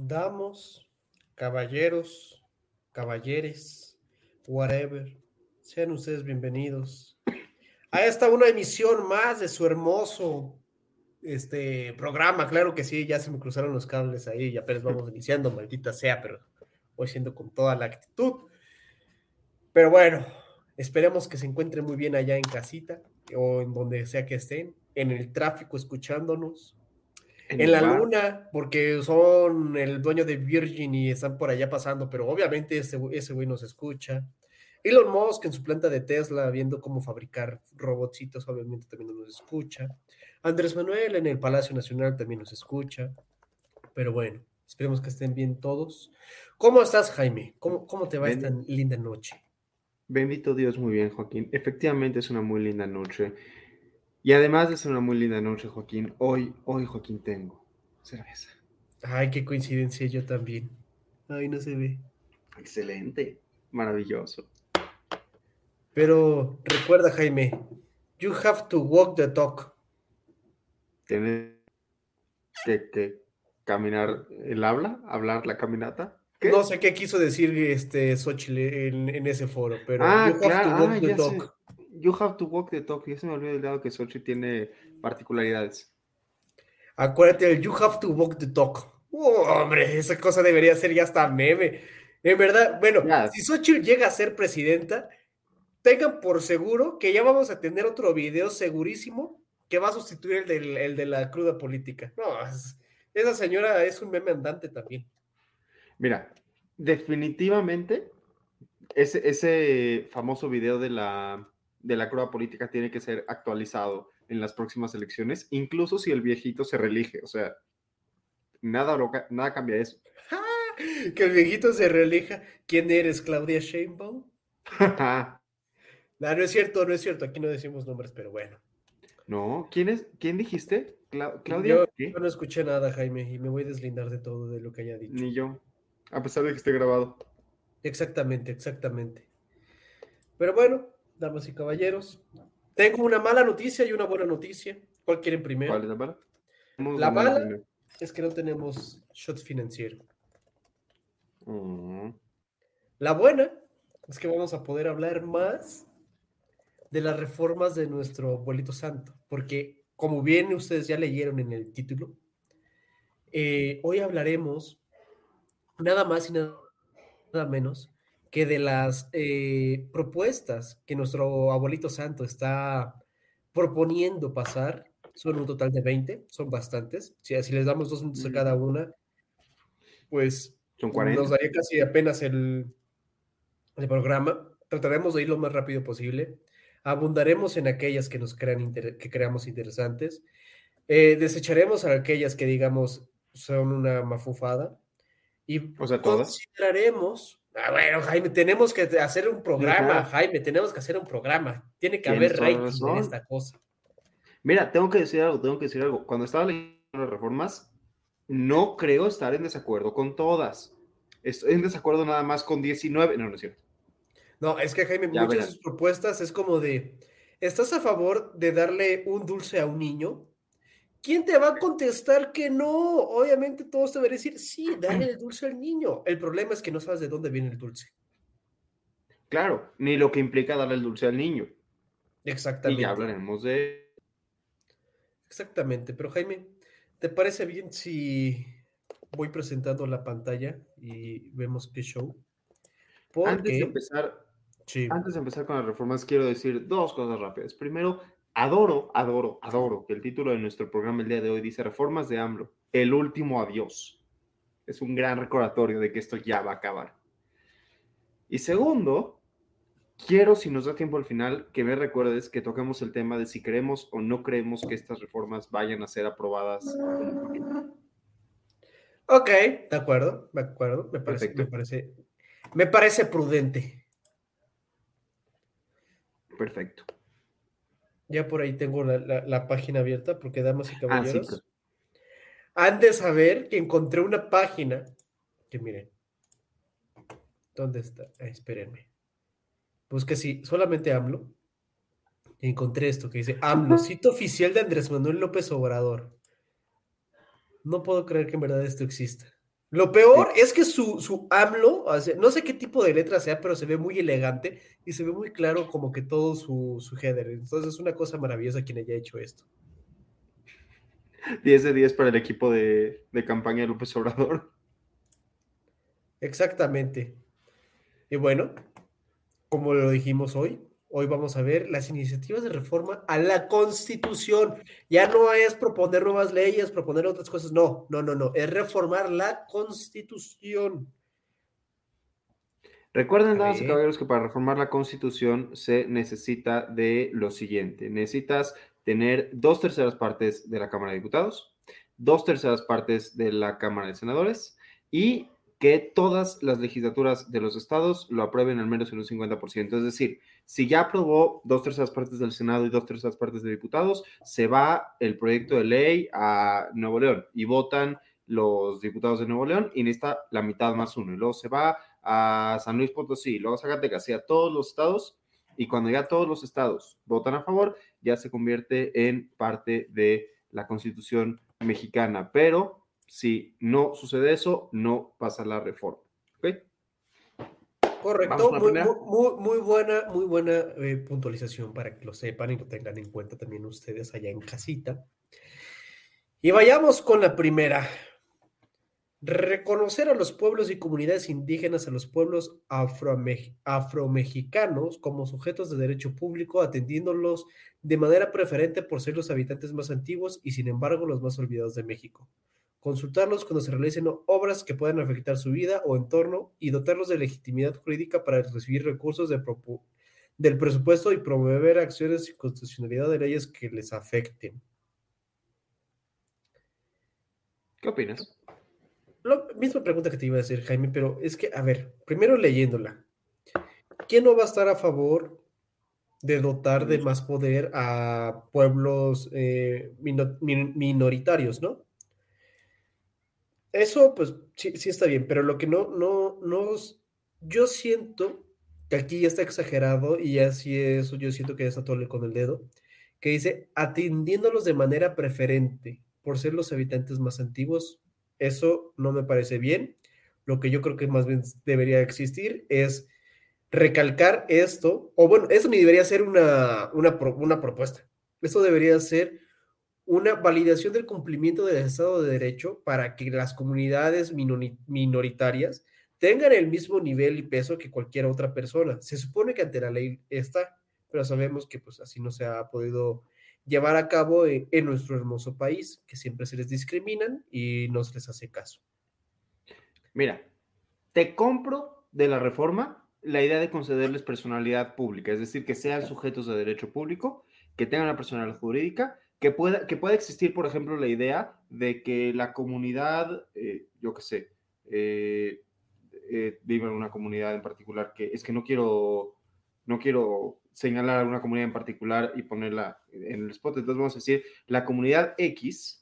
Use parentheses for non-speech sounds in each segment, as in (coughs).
Damos, caballeros, caballeres, whatever, sean ustedes bienvenidos a esta una emisión más de su hermoso este programa. Claro que sí, ya se me cruzaron los cables ahí, ya apenas vamos (laughs) iniciando, maldita sea, pero voy siendo con toda la actitud. Pero bueno, esperemos que se encuentren muy bien allá en casita o en donde sea que estén, en el tráfico escuchándonos, en, la luna, porque son el dueño de Virgin y están por allá pasando, pero obviamente ese, ese güey nos escucha. Elon Musk en su planta de Tesla viendo cómo fabricar robotcitos, obviamente también nos escucha. Andrés Manuel en el Palacio Nacional también nos escucha. Pero bueno, esperemos que estén bien todos. ¿Cómo estás, Jaime? ¿Cómo, cómo te va esta linda noche? Bendito Dios, muy bien, Joaquín. Efectivamente es una muy linda noche. Y además de ser una muy linda noche, Joaquín, hoy, hoy, Joaquín, tengo cerveza. Ay, qué coincidencia, yo también. Ay, no se ve. Excelente, maravilloso. Pero recuerda, Jaime, you have to walk the talk. Tienes que, caminar el habla, hablar la caminata. No sé qué quiso decir este Xochitl en, ese foro, pero ah, you have to walk ah, the talk. You have to walk the talk. Ya se me olvidó el lado que Sochi tiene particularidades. Acuérdate el You have to walk the talk. Oh, hombre, esa cosa debería ser ya hasta meme. En verdad, bueno, si Xochitl llega a ser presidenta, tengan por seguro que ya vamos a tener otro video segurísimo que va a sustituir el, de la cruda política. No, esa señora es un meme andante también. Mira, definitivamente ese, ese famoso video de la de la cruda política tiene que ser actualizado en las próximas elecciones, incluso si el viejito se reelige. O sea, nada, nada cambia eso. (laughs) que el viejito se reelija. ¿Quién eres, Claudia Sheinbaum? (laughs) no, no es cierto, no es cierto. Aquí no decimos nombres, pero bueno. No, ¿quién es? ¿Quién dijiste? Claudia. Yo, no escuché nada, Jaime, y me voy a deslindar de todo de lo que haya dicho. Ni yo, a pesar de que esté grabado. Exactamente, exactamente. Pero bueno, damas y caballeros. Tengo una mala noticia y una buena noticia. ¿Cuál quieren primero? ¿Cuál es la mala? La mala es que no tenemos shot financiero. Mm. La buena es que vamos a poder hablar más de las reformas de nuestro abuelito santo, porque como bien ustedes ya leyeron en el título, eh, hoy hablaremos nada más y nada menos que de las eh, propuestas que nuestro abuelito santo está proponiendo pasar, son un total de 20, son bastantes. Si, les damos dos minutos a cada una, pues son 40. nos daría casi apenas el, el programa. Trataremos de ir lo más rápido posible. Abundaremos en aquellas que nos crean que creamos interesantes. Eh, desecharemos a aquellas que digamos son una mafufada. Y consideraremos Ah, bueno, Jaime, tenemos que hacer un programa, Jaime, tenemos que hacer un programa. Tiene que haber rating en esta cosa. Mira, tengo que decir algo, tengo que decir algo. Cuando estaba leyendo las reformas, no creo estar en desacuerdo con todas. Estoy en desacuerdo nada más con 19. No, no es cierto. No, es que Jaime, muchas de sus propuestas es como de, ¿estás a favor de darle un dulce a un niño? ¿Quién te va a contestar que no? Obviamente todos te van a decir, sí, dale el dulce al niño. El problema es que no sabes de dónde viene el dulce. Claro, ni lo que implica darle el dulce al niño. Exactamente. Y ya hablaremos de... Exactamente, pero Jaime, ¿te parece bien si voy presentando la pantalla y vemos qué show? Antes de Porque, empezar, sí, antes de empezar con las reformas, quiero decir dos cosas rápidas. Primero, adoro, adoro, adoro que el título de nuestro programa el día de hoy dice Reformas de AMLO, el último adiós. Es un gran recordatorio de que esto ya va a acabar. Y segundo, quiero, si nos da tiempo al final, que me recuerdes que toquemos el tema de si creemos o no creemos que estas reformas vayan a ser aprobadas. ok, de acuerdo, de acuerdo, me parece, Perfecto. me parece, me parece prudente. Perfecto. Ya por ahí tengo la, la- la página abierta, porque damas y Ah, sí, caballeros, pero- han de saber que encontré una página que miren. ¿Dónde está? Ah, espérenme. Busque sí, solamente AMLO. Y encontré esto que dice AMLO, sitio oficial de Andrés Manuel López Obrador. No puedo creer que en verdad esto exista. Lo peor es que su, su AMLO, no sé qué tipo de letra sea, pero se ve muy elegante y se ve muy claro como que todo su, su header. Entonces es una cosa maravillosa quien haya hecho esto. 10 de 10 para el equipo de, de campaña de López Obrador. Exactamente. Y bueno, como lo dijimos hoy, hoy vamos a ver las iniciativas de reforma a la Constitución. Ya no es proponer nuevas leyes, proponer otras cosas, no, no, no, no, es reformar la Constitución. Recuerden, damas y caballeros, que para reformar la Constitución se necesita de lo siguiente. Necesitas tener dos terceras partes de la Cámara de Diputados, dos terceras partes de la Cámara de Senadores y que todas las legislaturas de los estados lo aprueben al menos en un 50%. Es decir, si ya aprobó dos terceras partes del Senado y dos terceras partes de diputados, se va el proyecto de ley a Nuevo León y votan los diputados de Nuevo León y necesita la mitad más uno. Y luego se va a San Luis Potosí, luego a Zacatecas y a todos los estados. Y cuando ya todos los estados votan a favor, ya se convierte en parte de la Constitución mexicana. Pero si no sucede eso, no pasa la reforma. Correcto, muy buena, muy buena eh, puntualización para que lo sepan y lo tengan en cuenta también ustedes allá en casita. Y vayamos con la primera. Reconocer a los pueblos y comunidades indígenas, a los pueblos afrome- afromexicanos como sujetos de derecho público, atendiéndolos de manera preferente por ser los habitantes más antiguos y sin embargo los más olvidados de México consultarlos cuando se realicen obras que puedan afectar su vida o entorno y dotarlos de legitimidad jurídica para recibir recursos de del presupuesto y promover acciones y constitucionalidad de leyes que les afecten. ¿Qué opinas? La misma pregunta que te iba a decir, Jaime, pero es que, a ver, primero leyéndola, ¿quién no va a estar a favor de dotar de más poder a pueblos eh, mino- min- minoritarios, ¿no? Eso, pues, sí, sí está bien, pero lo que no, no, no, yo siento que aquí ya está exagerado y así eso yo siento que ya está todo con el dedo, que dice atendiéndolos de manera preferente por ser los habitantes más antiguos. Eso no me parece bien. Lo que yo creo que más bien debería existir es recalcar esto, o bueno, eso ni debería ser una, una, una propuesta. Eso debería ser una validación del cumplimiento del Estado de Derecho para que las comunidades minori- minoritarias tengan el mismo nivel y peso que cualquier otra persona. Se supone que ante la ley está, pero sabemos que pues así no se ha podido llevar a cabo en, en nuestro hermoso país, que siempre se les discriminan y no se les hace caso. Mira, te compro de la reforma la idea de concederles personalidad pública, es decir, que sean sujetos de derecho público, que tengan una personalidad jurídica, que pueda, que pueda existir, por ejemplo, la idea de que la comunidad, eh, yo qué sé, eh, eh, en una comunidad en particular, que es que no quiero, no quiero señalar a una comunidad en particular y ponerla en el spot, entonces vamos a decir, la comunidad X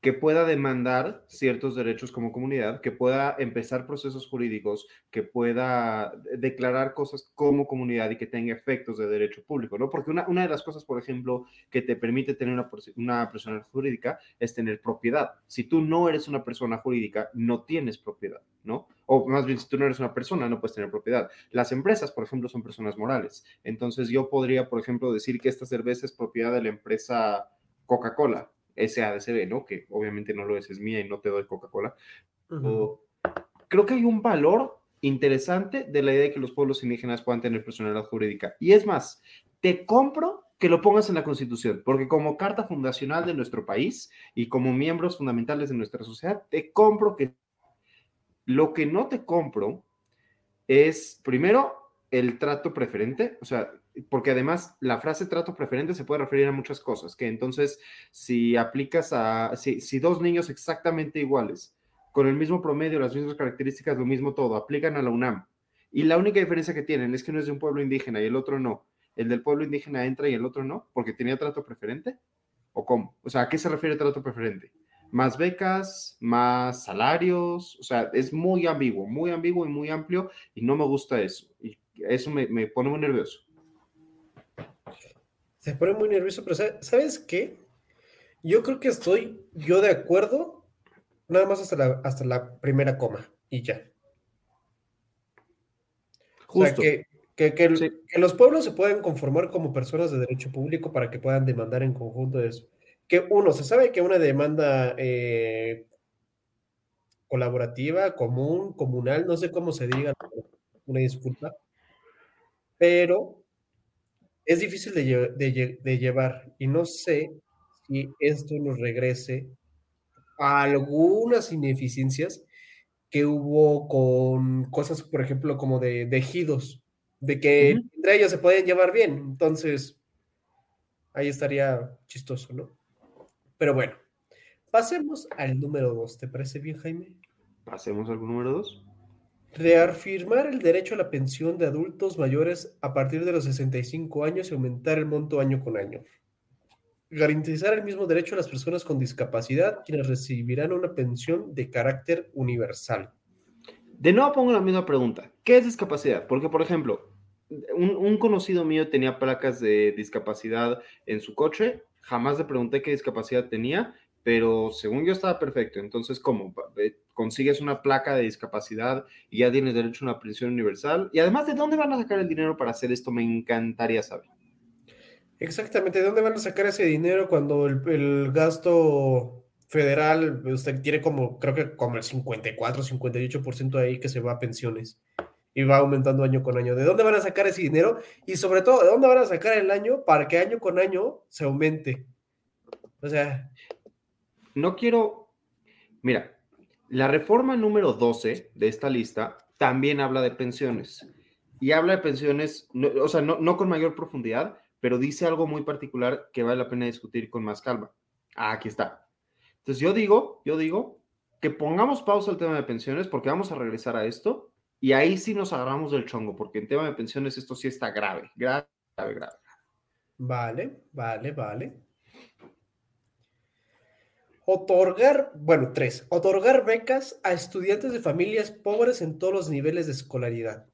que pueda demandar ciertos derechos como comunidad, que pueda empezar procesos jurídicos, que pueda declarar cosas como comunidad y que tenga efectos de derecho público, ¿no? Porque una, una de las cosas, por ejemplo, que te permite tener una, una persona jurídica es tener propiedad. Si tú no eres una persona jurídica, no tienes propiedad, ¿no? O más bien, si tú no eres una persona, no puedes tener propiedad. Las empresas, por ejemplo, son personas morales. Entonces yo podría, por ejemplo, decir que esta cerveza es propiedad de la empresa Coca-Cola, SADCB, ¿no? Que obviamente no lo es, es mía y no te doy Coca-Cola. Creo que hay un valor interesante de la idea de que los pueblos indígenas puedan tener personalidad jurídica. Y es más, te compro que lo pongas en la Constitución, porque como carta fundacional de nuestro país y como miembros fundamentales de nuestra sociedad, te compro que lo que no te compro es, primero, el trato preferente, o sea, porque además la frase trato preferente se puede referir a muchas cosas, que entonces si aplicas a, si, si dos niños exactamente iguales, con el mismo promedio, las mismas características, lo mismo todo, aplican a la UNAM, y la única diferencia que tienen es que uno es de un pueblo indígena y el otro no, el del pueblo indígena entra y el otro no, porque tenía trato preferente, ¿o cómo? O sea, ¿a qué se refiere trato preferente? Más becas, más salarios, o sea, es muy ambiguo, muy ambiguo y muy amplio, y no me gusta eso, eso me, me pone muy nervioso. Se pone muy nervioso, pero ¿sabes qué? Yo creo que estoy yo de acuerdo, nada más hasta la, hasta la primera coma y ya. Justo. O sea, que, que, que, los pueblos se pueden conformar como personas de derecho público para que puedan demandar en conjunto eso. Que uno, se sabe que una demanda eh, colaborativa, común, comunal, no sé cómo se diga, una disculpa, pero es difícil de, llevar y no sé si esto nos regrese a algunas ineficiencias que hubo con cosas, por ejemplo, como de, ejidos, de que entre ellos se pueden llevar bien. Entonces, ahí estaría chistoso, ¿no? Pero bueno, pasemos al número dos. ¿Te parece bien, Jaime? Pasemos al número dos. Reafirmar el derecho a la pensión de adultos mayores a partir de los 65 años y aumentar el monto año con año. Garantizar el mismo derecho a las personas con discapacidad, quienes recibirán una pensión de carácter universal. De nuevo pongo la misma pregunta. ¿Qué es discapacidad? Porque, por ejemplo, un, un conocido mío tenía placas de discapacidad en su coche. Jamás le pregunté qué discapacidad tenía pero según yo estaba perfecto. Entonces, ¿cómo? Consigues una placa de discapacidad y ya tienes derecho a una pensión universal. Y además, ¿de dónde van a sacar el dinero para hacer esto? Me encantaría saber. Exactamente, ¿de dónde van a sacar ese dinero cuando el, gasto federal usted tiene como, creo que como el 54, 58% ahí que se va a pensiones y va aumentando año con año? ¿De dónde van a sacar ese dinero? Y sobre todo, ¿de dónde van a sacar el año para que año con año se aumente? O sea, no quiero, mira, la reforma número 12 de esta lista también habla de pensiones y habla de pensiones, o sea, no, con mayor profundidad, pero dice algo muy particular que vale la pena discutir con más calma. Ah, aquí está. Entonces yo digo, yo digo que pongamos pausa al tema de pensiones porque vamos a regresar a esto y ahí sí nos agarramos del chongo porque en tema de pensiones esto sí está grave, grave, grave, grave. Vale, vale, vale. Otorgar, bueno, tres, otorgar becas a estudiantes de familias pobres en todos los niveles de escolaridad.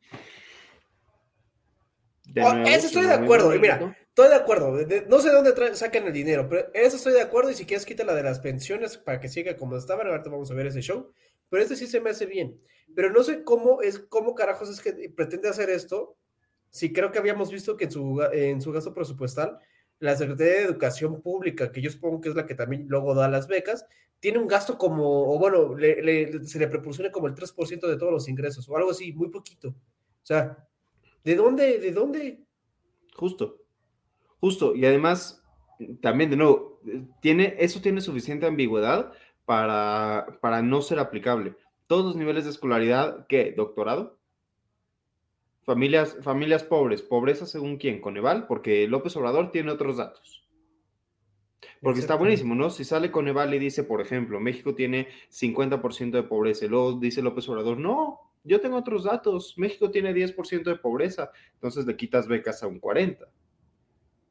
Oh, eso estoy de acuerdo, mira, estoy de acuerdo, no sé de dónde sacan el dinero, pero eso estoy de acuerdo y si quieres quita la de las pensiones para que siga como estaban, ahorita vamos a ver ese show, pero este sí se me hace bien, pero no sé cómo es, cómo carajos es que pretende hacer esto, si creo que habíamos visto que en su, en su gasto presupuestal la Secretaría de Educación Pública, que yo supongo que es la que también luego da las becas, tiene un gasto como, o bueno, se le proporciona como el 3% de todos los ingresos, o algo así, muy poquito. O sea, ¿de dónde? ¿De dónde? Justo, justo. Y además, también, de nuevo, tiene, eso tiene suficiente ambigüedad para, para no ser aplicable. Todos los niveles de escolaridad, ¿qué? ¿Doctorado? Familias, familias pobres, pobreza según quién, Coneval, porque López Obrador tiene otros datos. Porque está buenísimo, ¿no? Si sale Coneval y dice, por ejemplo, México tiene 50% de pobreza, y luego dice López Obrador, no, yo tengo otros datos, México tiene 10% de pobreza, entonces le quitas becas a un 40%.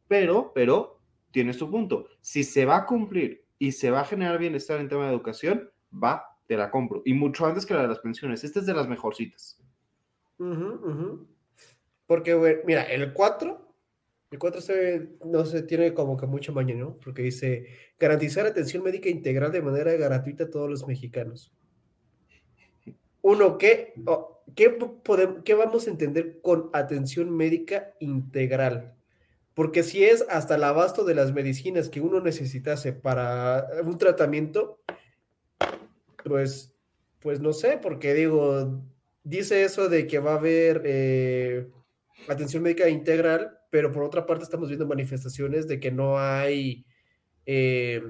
Pero, pero, tiene su punto. Si se va a cumplir y se va a generar bienestar en tema de educación, va, te la compro. Y mucho antes que la de las pensiones. Esta es de las mejorcitas. Porque, mira, el 4, el 4 no se tiene como que mucho mañana, ¿no? Porque dice garantizar atención médica integral de manera gratuita a todos los mexicanos. Uno, ¿qué, qué, podemos, ¿qué vamos a entender con atención médica integral? Porque si es hasta el abasto de las medicinas que uno necesitase para un tratamiento, pues, pues no sé, porque digo, dice eso de que va a haber eh, atención médica integral, pero por otra parte estamos viendo manifestaciones de que no hay eh,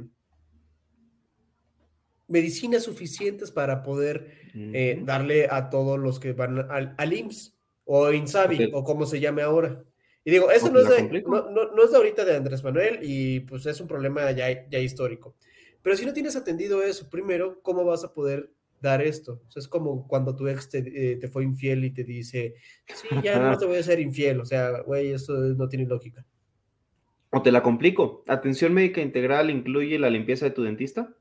medicinas suficientes para poder eh, darle a todos los que van al, al IMSS o INSABI o como se llame ahora. Y digo, eso ¿O no es, de, complico? no, no- no es de ahorita de Andrés Manuel y pues es un problema ya, ya histórico. Pero si no tienes atendido eso, primero, ¿cómo vas a poder dar esto? O sea, es como cuando tu ex te, eh, te fue infiel y te dice, sí, ya no te voy a ser infiel. O sea, güey, eso no tiene lógica. O te la complico. Atención médica integral incluye la limpieza de tu dentista.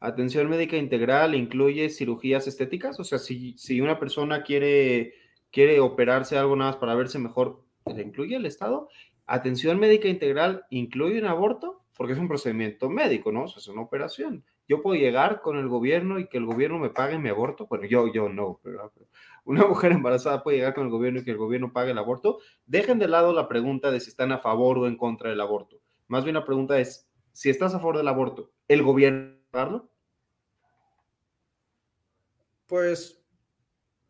Atención médica integral incluye cirugías estéticas. O sea, si, si una persona quiere, quiere operarse algo nada más para verse mejor, ¿le incluye el Estado? Atención médica integral incluye un aborto, porque es un procedimiento médico, ¿no? O sea, es una operación. Yo puedo llegar con el gobierno y que el gobierno me pague mi aborto. Bueno, yo, yo no, pero pero una (laughs) mujer embarazada puede llegar con el gobierno y que el gobierno pague el aborto. Dejen de lado la pregunta de si están a favor o en contra del aborto. Más bien la pregunta es, si estás a favor del aborto, ¿el gobierno pagarlo? Pues,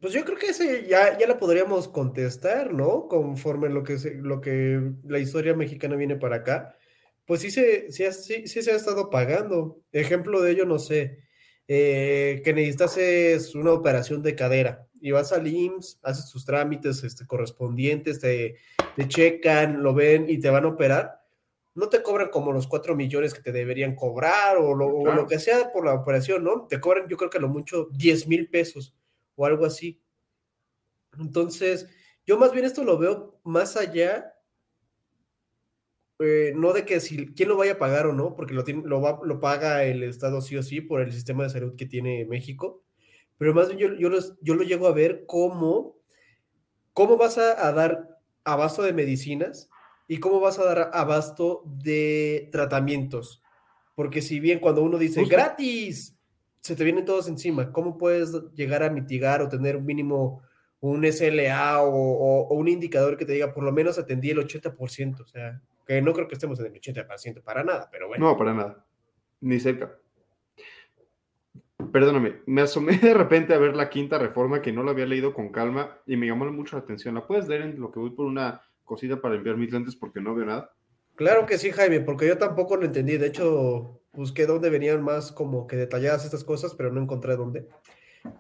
pues yo creo que ese ya, ya la podríamos contestar, ¿no? Conforme lo que, se- lo que la historia mexicana viene para acá. Pues sí se, sí, ha- sí- sí se ha estado pagando. Ejemplo de ello, no sé, eh, que necesitas es una operación de cadera y vas al IMSS, haces tus trámites este, correspondientes, te, te checan, lo ven y te van a operar. No te cobran como los cuatro millones que te deberían cobrar o lo, o Claro. lo que sea por la operación, ¿no? Te cobran, yo creo que a lo mucho 10 mil pesos o algo así. Entonces, yo más bien esto lo veo más allá, eh, no de que si quién lo vaya a pagar o no, porque lo, tiene, lo, va- lo paga el Estado sí o sí por el sistema de salud que tiene México, pero más bien yo, yo, los- yo lo llego a ver como, cómo vas a, a dar abasto de medicinas y cómo vas a dar abasto de tratamientos. Porque si bien cuando uno dice Justo. gratis, se te vienen todos encima, ¿cómo puedes llegar a mitigar o tener un mínimo un SLA o, o- o un indicador que te diga por lo menos atendí el 80%? O sea, que no creo que estemos en el 80% para nada, pero bueno. No, para nada. Ni cerca. Perdóname, me asomé de repente a ver la quinta reforma que no la había leído con calma y me llamó mucho la atención. ¿La puedes leer en lo que voy por una cosita para enviar mis lentes porque no veo nada? Claro que sí, Jaime, porque yo tampoco lo entendí. De hecho, busqué dónde venían más como que detalladas estas cosas, pero no encontré dónde.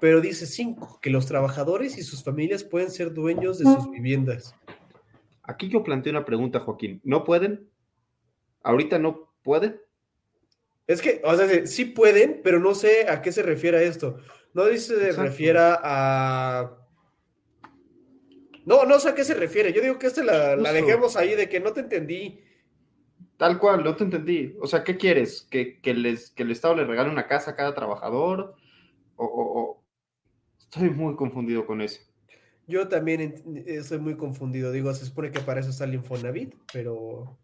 Pero dice 5, que los trabajadores y sus familias pueden ser dueños de sus viviendas. Aquí yo planteo una pregunta, Joaquín. ¿No pueden? ¿Ahorita no pueden? Es que, o sea, sí pueden, pero no sé a qué se refiere esto. No dice se refiera a... No, no sé a qué se refiere. Yo digo que esta la, dejemos ahí de que no te entendí. Tal cual, no te entendí. O sea, ¿qué quieres? ¿Que, que les, que el Estado le regale una casa a cada trabajador? O, o- o- Estoy muy confundido con eso. Yo también ent- estoy muy confundido. Digo, se supone que para eso está el Infonavit, pero...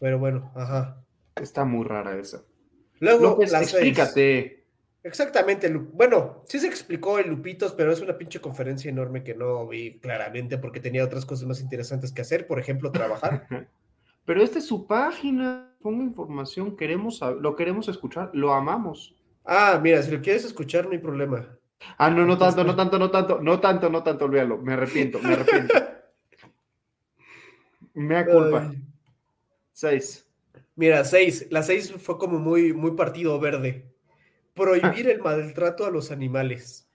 Pero bueno, ajá. Está muy rara esa. Luego, López, las explícate. Exactamente, bueno, sí se explicó el Lupitos, pero es una pinche conferencia enorme que no vi claramente porque tenía otras cosas más interesantes que hacer, por ejemplo, trabajar. (laughs) Pero esta es su página. Ponga información. Queremos, lo queremos escuchar. Lo amamos. Ah, mira, si lo quieres escuchar, no hay problema. Ah, no, no tanto, no tanto, no tanto, no tanto, no tanto, olvídalo. Me arrepiento, me arrepiento. Me da culpa. Ay. Seis. Mira, seis. La seis fue como muy, muy partido verde. Prohibir el maltrato a los animales.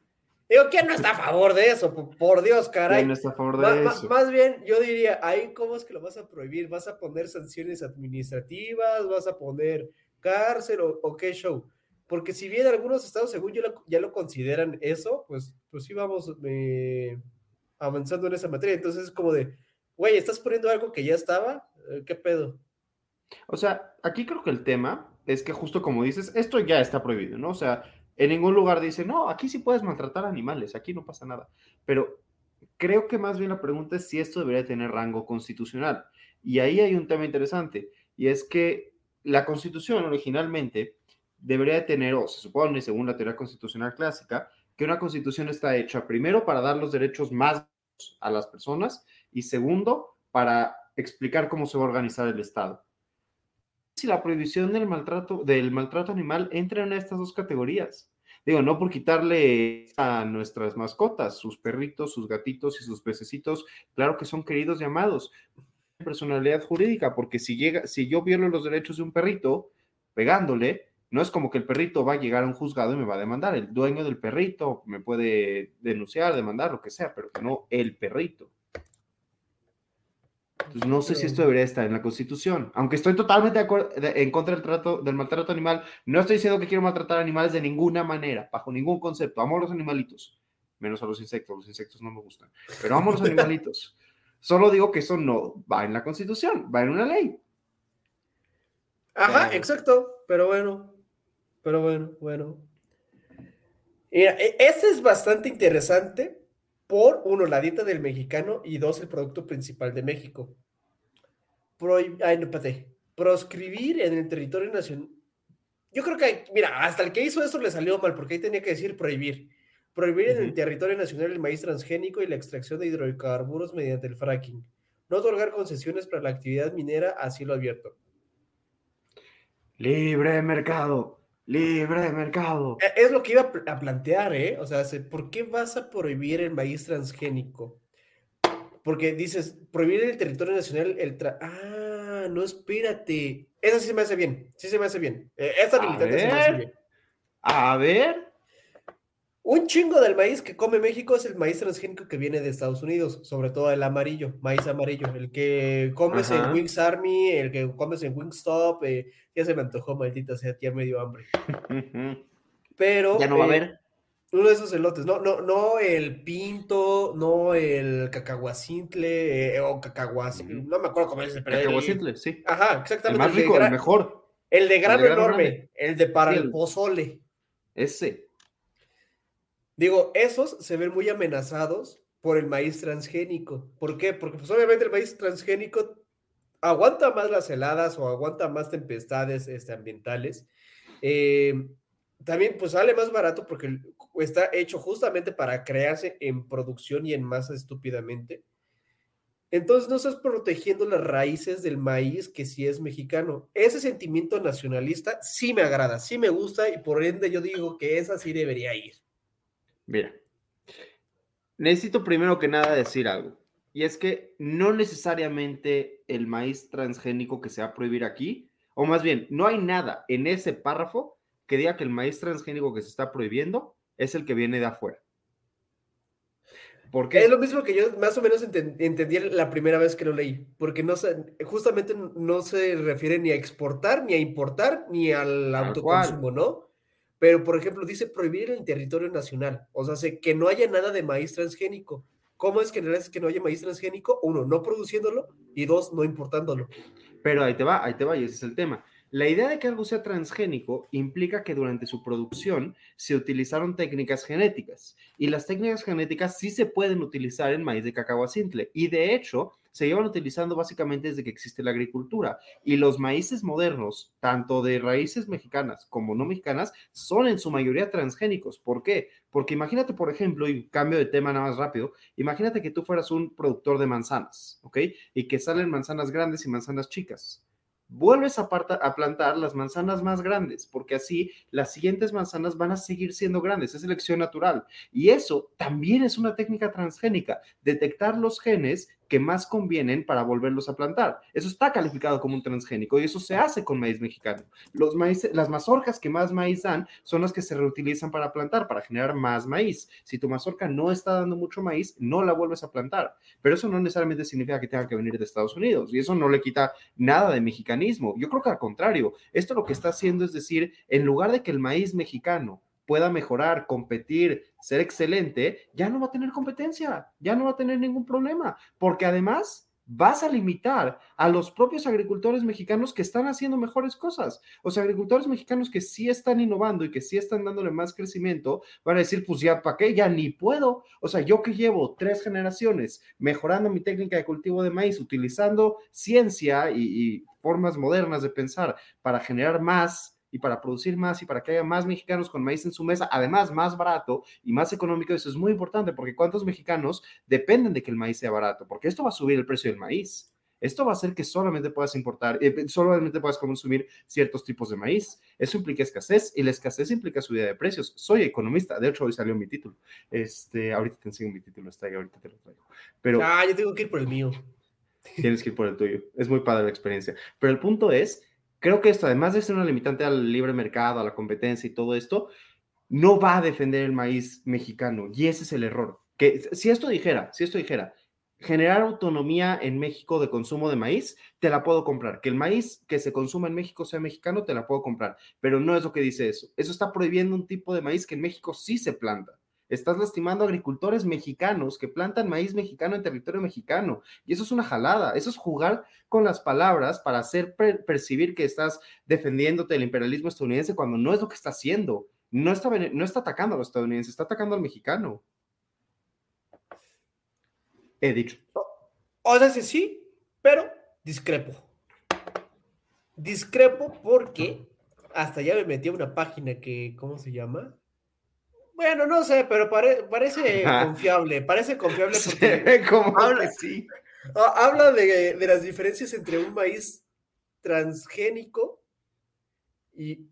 Digo, ¿quién no está a favor de eso? Por, Dios, caray. ¿Quién está a favor de eso? más bien, yo diría, ahí, ¿cómo es que lo vas a prohibir? ¿Vas a poner sanciones administrativas? ¿Vas a poner cárcel o, o qué show? Porque si bien algunos estados, según yo, ya lo consideran eso, pues, pues sí vamos eh, avanzando en esa materia. Entonces es como de, güey, ¿estás poniendo algo que ya estaba? Eh, ¿Qué pedo? O sea, aquí creo que el tema es que justo como dices, esto ya está prohibido, ¿no? O sea, en ningún lugar dice, no, aquí sí puedes maltratar animales, aquí no pasa nada. Pero creo que más bien la pregunta es si esto debería tener rango constitucional. Y ahí hay un tema interesante, y es que la constitución originalmente debería de tener, o se supone, según la teoría constitucional clásica, que una constitución está hecha primero para dar los derechos más a las personas y segundo, para explicar cómo se va a organizar el Estado si la prohibición del maltrato, del maltrato animal entra en estas dos categorías. Digo, no por quitarle a nuestras mascotas, sus perritos, sus gatitos y sus pececitos, claro que son queridos y amados. Personalidad jurídica, porque si llega, si yo violo los derechos de un perrito pegándole, no es como que el perrito va a llegar a un juzgado y me va a demandar. El dueño del perrito me puede denunciar, demandar, lo que sea, pero no el perrito. Entonces, no sé si esto debería estar en la Constitución. Aunque estoy totalmente en contra del, trato, del maltrato animal, no estoy diciendo que quiero maltratar animales de ninguna manera, bajo ningún concepto. Amo a los animalitos, menos a los insectos. Los insectos no me gustan, pero amo a los animalitos. Solo digo que eso no va en la Constitución, va en una ley. Ajá, exacto. Pero bueno, pero bueno, bueno. Mira, e, ese es bastante interesante por, uno, la dieta del mexicano y dos, el producto principal de México. Ay, no, Proscribir en el territorio nacional. Yo creo que, mira, hasta el que hizo eso le salió mal, porque ahí tenía que decir prohibir. Prohibir en el territorio nacional el maíz transgénico y la extracción de hidrocarburos mediante el fracking. No otorgar concesiones para la actividad minera a cielo abierto. Libre mercado. Libre de mercado. E, es lo que iba a plantear, ¿eh? O sea, ¿por qué vas a prohibir el maíz transgénico? Porque dices, prohibir en el territorio nacional el... ah, no, espérate. Eso sí se me hace bien, sí se me hace bien. E, esta militante se me hace bien. A ver. Un chingo del maíz que come México es el maíz transgénico que viene de Estados Unidos, sobre todo el amarillo, maíz amarillo, el que comes en Wings Army, el que comes en Wingstop, eh, ya se me antojó, maldita sea, ya me dio hambre. Pero... Ya no va a haber. Eh, uno de esos elotes, no, no, no el pinto, no el cacahuacintle, eh, o cacahuacintle, no me acuerdo cómo es el Cacahuacintle, sí. Ajá, exactamente. El más rico, el, mejor. El de grano enorme, el de para el pozole. Ese. Digo, esos se ven muy amenazados por el maíz transgénico. ¿Por qué? Porque pues obviamente el maíz transgénico aguanta más las heladas o aguanta más tempestades este, ambientales. Eh, también pues sale más barato porque está hecho justamente para crearse en producción y en masa estúpidamente. Entonces no estás protegiendo las raíces del maíz que sí es mexicano. Ese sentimiento nacionalista sí me agrada, sí me gusta y por ende yo digo que esa sí debería ir. Mira, necesito primero que nada decir algo. Y es que no necesariamente el maíz transgénico que se va a prohibir aquí, o más bien, no hay nada en ese párrafo que diga que el maíz transgénico que se está prohibiendo es el que viene de afuera. ¿Por qué? Es lo mismo que yo más o menos entendí la primera vez que lo leí, porque no justamente no se refiere ni a exportar, ni a importar, ni al autoconsumo, ¿no? Pero, por ejemplo, dice prohibir en el territorio nacional. O sea, que no haya nada de maíz transgénico. ¿Cómo es que, es que no haya maíz transgénico? Uno, no produciéndolo y dos, no importándolo. Pero ahí te va, ahí te va, y ese es el tema. La idea de que algo sea transgénico implica que durante su producción se utilizaron técnicas genéticas y las técnicas genéticas sí se pueden utilizar en maíz de cacao simple y de hecho se llevan utilizando básicamente desde que existe la agricultura y los maíces modernos, tanto de raíces mexicanas como no mexicanas, son en su mayoría transgénicos. ¿Por qué? Porque imagínate, por ejemplo, y cambio de tema nada más rápido, imagínate que tú fueras un productor de manzanas, ¿ok? Y que salen manzanas grandes y manzanas chicas vuelves a, plantar las manzanas más grandes, porque así las siguientes manzanas van a seguir siendo grandes, es selección natural. Y eso también es una técnica transgénica, detectar los genes que más convienen para volverlos a plantar. Eso está calificado como un transgénico y eso se hace con maíz mexicano. Los maíz, las mazorcas que más maíz dan son las que se reutilizan para plantar, para generar más maíz. Si tu mazorca no está dando mucho maíz, no la vuelves a plantar. Pero eso no necesariamente significa que tenga que venir de Estados Unidos y eso no le quita nada de mexicanismo. Yo creo que al contrario, esto lo que está haciendo es decir, en lugar de que el maíz mexicano pueda mejorar, competir, ser excelente, ya no va a tener competencia, ya no va a tener ningún problema, porque además vas a limitar a los propios agricultores mexicanos que están haciendo mejores cosas. Los agricultores mexicanos que sí están innovando y que sí están dándole más crecimiento, van a decir, pues ya, ¿para qué? Ya ni puedo. O sea, yo que llevo tres generaciones mejorando mi técnica de cultivo de maíz, utilizando ciencia y, y formas modernas de pensar para generar más y para producir más y para que haya más mexicanos con maíz en su mesa, además más barato y más económico, eso es muy importante porque cuántos mexicanos dependen de que el maíz sea barato, porque esto va a subir el precio del maíz. Esto va a hacer que solamente puedas importar, eh, solamente puedas consumir ciertos tipos de maíz. Eso implica escasez y la escasez implica subida de precios. Soy economista, de hecho hoy salió mi título. Este, ahorita te enseño mi título, está ahí, ahorita te lo traigo. Pero Ah, yo tengo que ir por el mío. tienes que ir por el tuyo. Es muy padre la experiencia. Pero el punto es, creo que esto, además de ser una limitante al libre mercado, a la competencia y todo esto, no va a defender el maíz mexicano. Y ese es el error. Que si esto dijera, si esto dijera, generar autonomía en México de consumo de maíz, te la puedo comprar. Que el maíz que se consuma en México sea mexicano, te la puedo comprar. Pero no es lo que dice eso. Eso está prohibiendo un tipo de maíz que en México sí se planta. Estás lastimando a agricultores mexicanos que plantan maíz mexicano en territorio mexicano. Y eso es una jalada. Eso es jugar con las palabras para hacer per- percibir que estás defendiéndote del imperialismo estadounidense cuando no es lo que está haciendo. No está, no está atacando a los estadounidenses, está atacando al mexicano. He dicho. O sea, sí, sí, pero discrepo. Discrepo porque hasta ya me metí a una página que, ¿cómo se llama? Bueno, no sé, pero pare- parece Ajá. confiable, parece confiable (laughs) porque Como Habla- que sí. ha- habla de, de las diferencias entre un maíz transgénico y,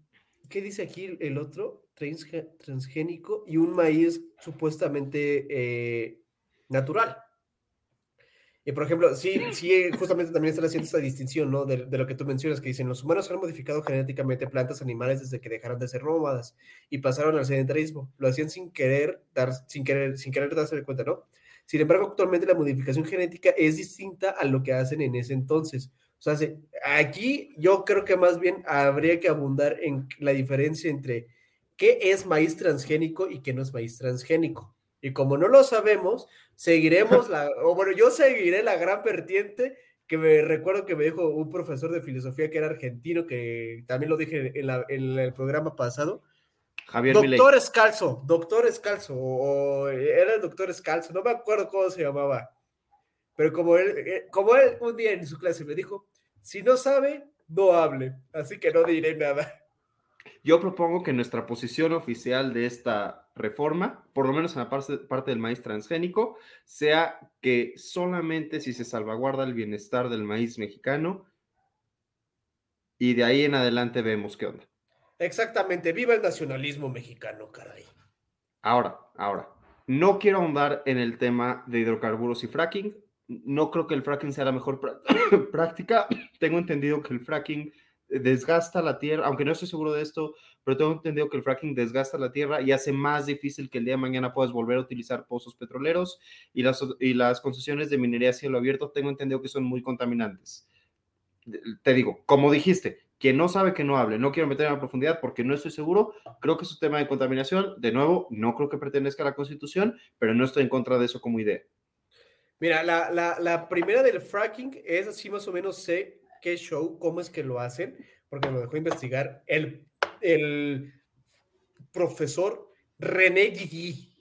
¿qué dice aquí el otro? Transge- transgénico y un maíz supuestamente eh, natural. Y por ejemplo, sí, sí, justamente también están haciendo esta distinción, ¿no? De, de lo que tú mencionas, que dicen, los humanos han modificado genéticamente plantas, animales desde que dejaron de ser nómadas y pasaron al sedentarismo. Lo hacían sin querer, dar, sin querer, sin querer darse cuenta, ¿no? Sin embargo, actualmente la modificación genética es distinta a lo que hacen en ese entonces. O sea, se- aquí yo creo que más bien habría que abundar en la diferencia entre qué es maíz transgénico y qué no es maíz transgénico. Y como no lo sabemos, seguiremos la, (laughs) o bueno, yo seguiré la gran vertiente que me recuerdo que me dijo un profesor de filosofía que era argentino, que también lo dije en, la- en el programa pasado. Javier. Doctor Escalzo, doctor Escalzo, o, o era el doctor Escalzo, no me acuerdo cómo se llamaba. Pero como él, eh, como él un día en su clase me dijo, si no sabe, no hable, así que no diré nada. Yo propongo que nuestra posición oficial de esta reforma, por lo menos en la parte, parte del maíz transgénico, sea que solamente si se salvaguarda el bienestar del maíz mexicano y de ahí en adelante vemos qué onda. Exactamente, viva el nacionalismo mexicano, caray. Ahora, ahora, no quiero ahondar en el tema de hidrocarburos y fracking. No creo que el fracking sea la mejor prá- (coughs) práctica. Tengo entendido que el fracking desgasta la tierra, aunque no estoy seguro de esto, pero tengo entendido que el fracking desgasta la tierra y hace más difícil que el día de mañana puedas volver a utilizar pozos petroleros y las, y las concesiones de minería a cielo abierto, tengo entendido que son muy contaminantes. Te digo, como dijiste, quien no sabe que no hable, no quiero meterme a profundidad porque no estoy seguro, creo que es un tema de contaminación, de nuevo, no creo que pertenezca a la Constitución, pero no estoy en contra de eso como idea. Mira, la, la, la primera del fracking es así más o menos sé qué show, cómo es que lo hacen, porque me dejó investigar el, el profesor René Guigui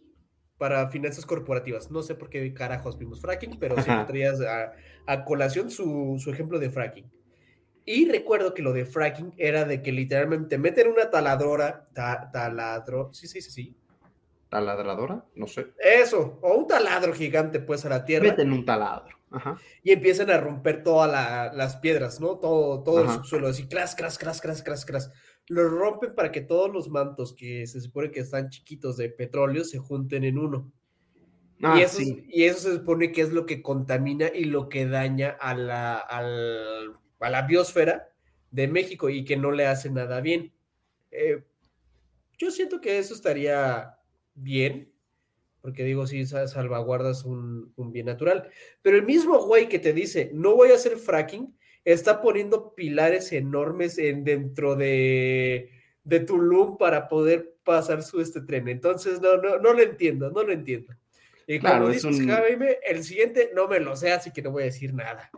para finanzas corporativas. No sé por qué carajos vimos fracking, pero siempre traías a, a colación su, su ejemplo de fracking. Y recuerdo que lo de fracking era de que literalmente meten una taladora, ta- taladro, sí, sí, sí, sí, ¿Taladradora? No sé. eso, o un taladro gigante pues a la tierra Meten un taladro. Ajá. y empiezan a romper todas la- las piedras, ¿no? Todo, todo el subsuelo, así, cras, cras, cras, cras, cras, cras. Lo rompen para que todos los mantos que se supone que están chiquitos de petróleo se junten en uno. Ah, y, eso, sí. y eso se supone que es lo que contamina y lo que daña a la, al- a la biosfera de México y que no le hace nada bien. Eh, yo siento que eso estaría bien, porque digo, sí, sa- salvaguardas un, un bien natural. Pero el mismo güey que te dice, no voy a hacer fracking, está poniendo pilares enormes en, dentro de, de Tulum para poder pasar su este tren. Entonces, no, no, no lo entiendo, no lo entiendo. Y Claro, como es dices, un- Jaime, el siguiente no me lo sé, así que no voy a decir nada.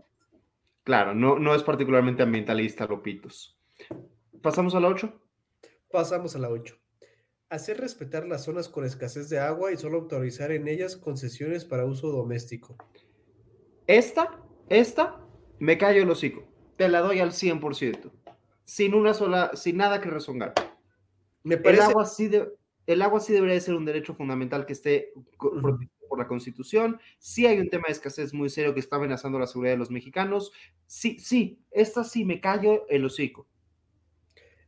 Claro, no, no es particularmente ambientalista, Lopitos. ¿Pasamos a la 8? Pasamos a la 8. Hacer respetar las zonas con escasez de agua y solo autorizar en ellas concesiones para uso doméstico. Esta, esta, me callo el hocico. Te la doy al 100%. Sin una sola, sin nada que rezongar. Me El parece, agua, sí de- el agua sí debería de ser un derecho fundamental que esté protegido por la Constitución, sí hay un tema de escasez muy serio que está amenazando la seguridad de los mexicanos, sí, sí, esta sí me callo el hocico.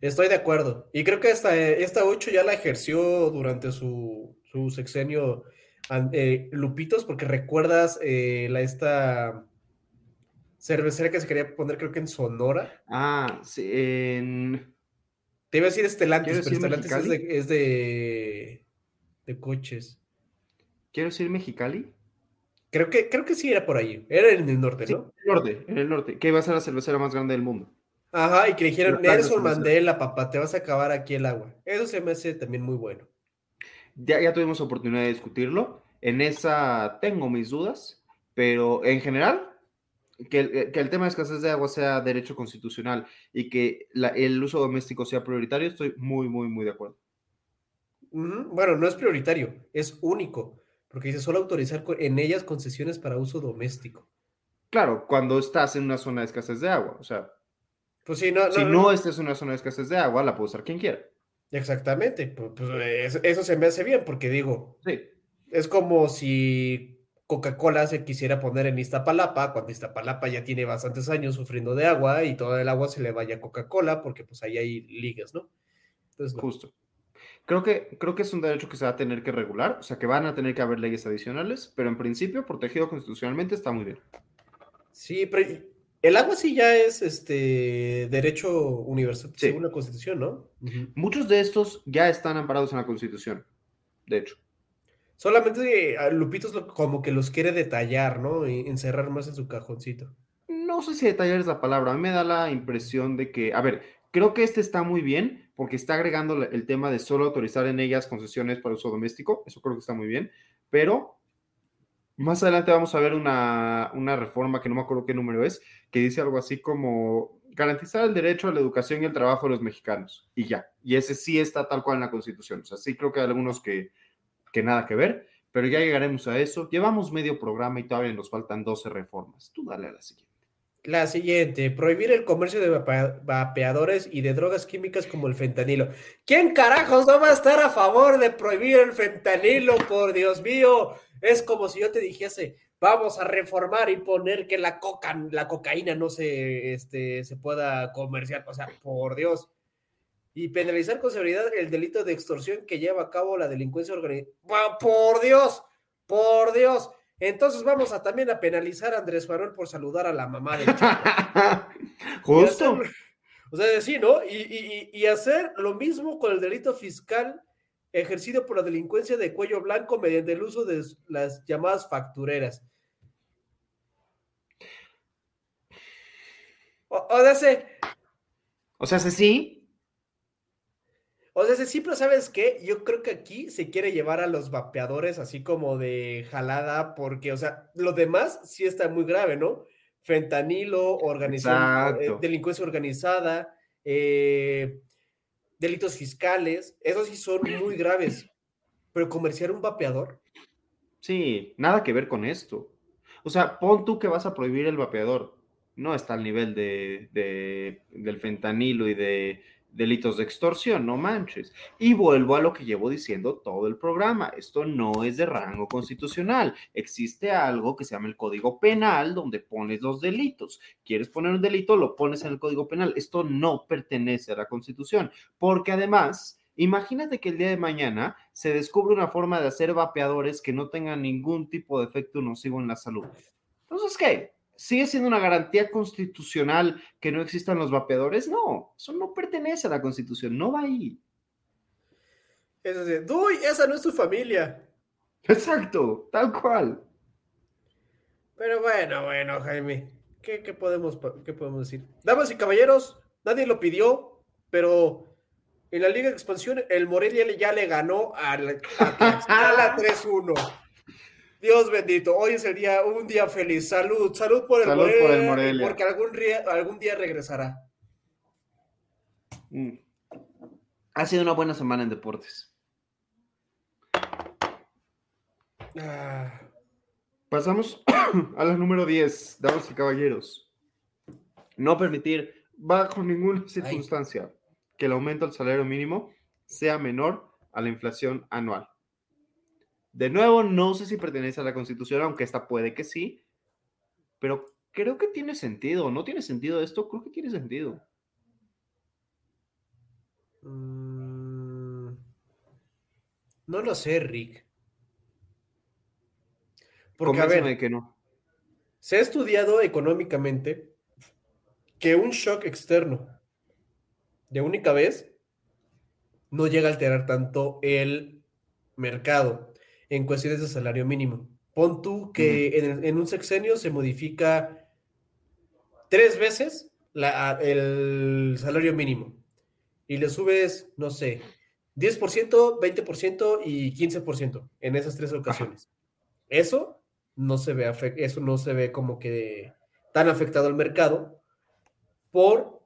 Estoy de acuerdo. Y creo que esta, esta 8 ya la ejerció durante su, su sexenio eh, Lupitos, porque recuerdas eh, la esta cervecera que se quería poner, creo que en Sonora. Ah, sí, en... Te iba a decir Estelantis, pero decir Estelantis es, de, es de, de coches. Quiero decir Mexicali. Creo que, creo que sí era por ahí. Era en el norte, Sí, ¿no? en el norte, en el norte, que iba a ser la cervecera más grande del mundo. Ajá, y que dijeron, Nelson. Mandela, papá, te vas a acabar aquí el agua. Eso se me hace también muy bueno. Ya, ya tuvimos oportunidad de discutirlo. En esa tengo mis dudas, pero en general, que el, que el tema de escasez de agua sea derecho constitucional y que la- el uso doméstico sea prioritario, estoy muy, muy, muy de acuerdo. Bueno, no es prioritario, es único, porque dice solo autorizar en ellas concesiones para uso doméstico. Claro, cuando estás en una zona de escasez de agua, o sea, Pues sí, no, no, si no, no estás en una zona de escasez de agua, la puede usar quien quiera. Exactamente, pu- pues, eso se me hace bien, porque digo, Sí, es como si Coca-Cola se quisiera poner en Iztapalapa, cuando Iztapalapa ya tiene bastantes años sufriendo de agua y todo el agua se le vaya a Coca-Cola, porque pues ahí hay ligas, ¿no? Entonces, no. justo. Creo que, creo que es un derecho que se va a tener que regular, o sea, que van a tener que haber leyes adicionales, pero en principio, protegido constitucionalmente, está muy bien. Sí, pero el agua sí ya es este derecho universal Sí. según la Constitución, ¿no? Muchos de estos ya están amparados en la Constitución, de hecho. Solamente Lupitos como que los quiere detallar, ¿no? Y encerrar más en su cajoncito. No sé si detallar es la palabra, a mí me da la impresión de que, a ver, creo que este está muy bien porque está agregando el tema de solo autorizar en ellas concesiones para uso doméstico, eso creo que está muy bien, pero más adelante vamos a ver una, una reforma que no me acuerdo qué número es, que dice algo así como garantizar el derecho a la educación y el trabajo de los mexicanos, y ya, y ese sí está tal cual en la Constitución, o sea, sí creo que hay algunos que, que nada que ver, pero ya llegaremos a eso, llevamos medio programa y todavía nos faltan 12 reformas, tú dale a la siguiente. La siguiente, prohibir el comercio de vapeadores y de drogas químicas como el fentanilo. ¿Quién carajos no va a estar a favor de prohibir el fentanilo? Por Dios mío, es como si yo te dijese, vamos a reformar y poner que la coca, la cocaína no se, este, se pueda comerciar. O sea, por Dios. Y penalizar con severidad el delito de extorsión que lleva a cabo la delincuencia organizada. Por Dios, por Dios. Entonces vamos a también a penalizar a Andrés Manuel por saludar a la mamá del chico. (laughs) Justo. hacer- o sea, sí, ¿no? Y, y- y- hacer lo mismo con el delito fiscal ejercido por la delincuencia de cuello blanco mediante el uso de las llamadas factureras. O, o sea, se- O sea, sí, o sea, se- sí, pero ¿sabes qué? Yo creo que aquí se quiere llevar a los vapeadores así como de jalada, porque, o sea, lo demás sí está muy grave, ¿no? Fentanilo, organización, eh, delincuencia organizada, eh, delitos fiscales, esos sí son muy graves. Pero comerciar un vapeador, Sí, nada que ver con esto. O sea, pon tú que vas a prohibir el vapeador. No está al nivel de, de- del fentanilo y de delitos de extorsión, no manches. Y vuelvo a lo que llevo diciendo todo el programa. Esto no es de rango constitucional. Existe algo que se llama el Código Penal donde pones los delitos. Quieres poner un delito, lo pones en el Código Penal. Esto no pertenece a la Constitución. Porque además, imagínate que el día de mañana se descubre una forma de hacer vapeadores que no tengan ningún tipo de efecto nocivo en la salud. Entonces, ¿qué? ¿Sigue siendo una garantía constitucional que no existan los vapeadores? No, eso no pertenece a la Constitución, no va ahí. es decir, ¡Uy! Esa no es tu familia. Exacto, tal cual. Pero bueno, bueno, Jaime, ¿qué, qué podemos, qué podemos decir? Damas y caballeros, nadie lo pidió, pero en la Liga de Expansión el Morelia ya le ganó a la a Tlaxcala 3-1. Dios bendito, hoy es el día, un día feliz. Salud, salud por el, Salud Morelia, por el Morelia. porque algún día, algún día regresará. Mm. Ha sido una buena semana en deportes. Ah, Pasamos (clears throat) a la número 10, damas y caballeros. No permitir, bajo ninguna circunstancia, que el aumento del salario mínimo sea menor a la inflación anual. De nuevo, no sé si pertenece a la Constitución, aunque esta puede que sí, pero creo que tiene sentido. ¿No tiene sentido esto? Creo que tiene sentido. Mm, no lo sé, Rick. Porque, a ver, que no. se ha estudiado económicamente que un shock externo de única vez no llega a alterar tanto el mercado en cuestiones de salario mínimo. Pon tú que en, un sexenio se modifica tres veces la- el salario mínimo y le subes, no sé, 10%, 20% y 15% en esas tres ocasiones. Eso no se ve, eso no se ve como que tan afectado al mercado por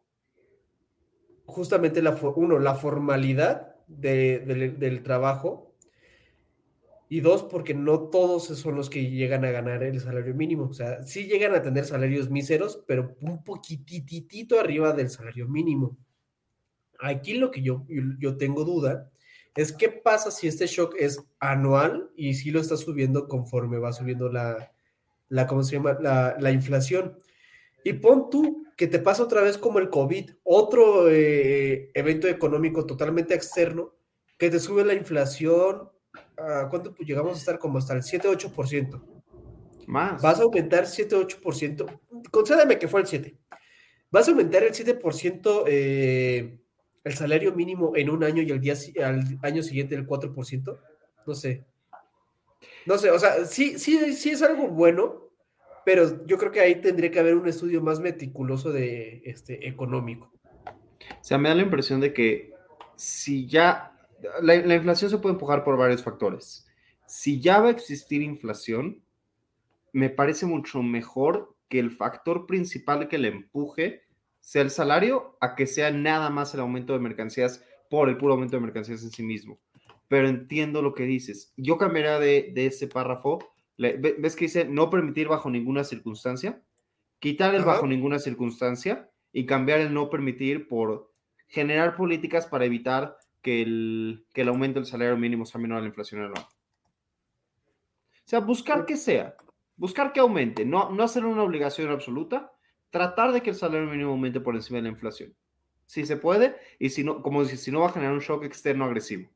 justamente la, uno, la formalidad de- del- del trabajo y dos, porque no todos son los que llegan a ganar el salario mínimo. O sea, sí llegan a tener salarios míseros, pero un poquititito arriba del salario mínimo. Aquí lo que yo, yo tengo duda es qué pasa si este shock es anual y si lo está subiendo conforme va subiendo la, la ¿cómo se llama? La, la inflación. Y pon tú que te pasa otra vez como el COVID, otro eh, evento económico totalmente externo, que te sube la inflación, ¿a ¿cuánto pues llegamos a estar? Como hasta el 7-8%. Más. Vas a aumentar 7-8%, concédeme que fue el 7. Vas a aumentar el 7% eh, el salario mínimo en un año y al, día, al año siguiente el 4%. No sé. No sé, o sea, sí, sí, sí es algo bueno, pero yo creo que ahí tendría que haber un estudio más meticuloso de este económico. O sea, me da la impresión de que si ya la, la inflación se puede empujar por varios factores. Si ya va a existir inflación, me parece mucho mejor que el factor principal que le empuje sea el salario a que sea nada más el aumento de mercancías por el puro aumento de mercancías en sí mismo. Pero entiendo lo que dices. Yo cambiaría de, de ese párrafo. ¿Ves que dice no permitir bajo ninguna circunstancia? Quitar el Ajá. bajo ninguna circunstancia y cambiar el no permitir por generar políticas para evitar que el, que el aumento del salario mínimo sea menor a la inflación anual. O sea, buscar que sea, buscar que aumente, no, no hacer una obligación absoluta, tratar de que el salario mínimo aumente por encima de la inflación. Si se puede, y si no, como dice, si no va a generar un shock externo agresivo.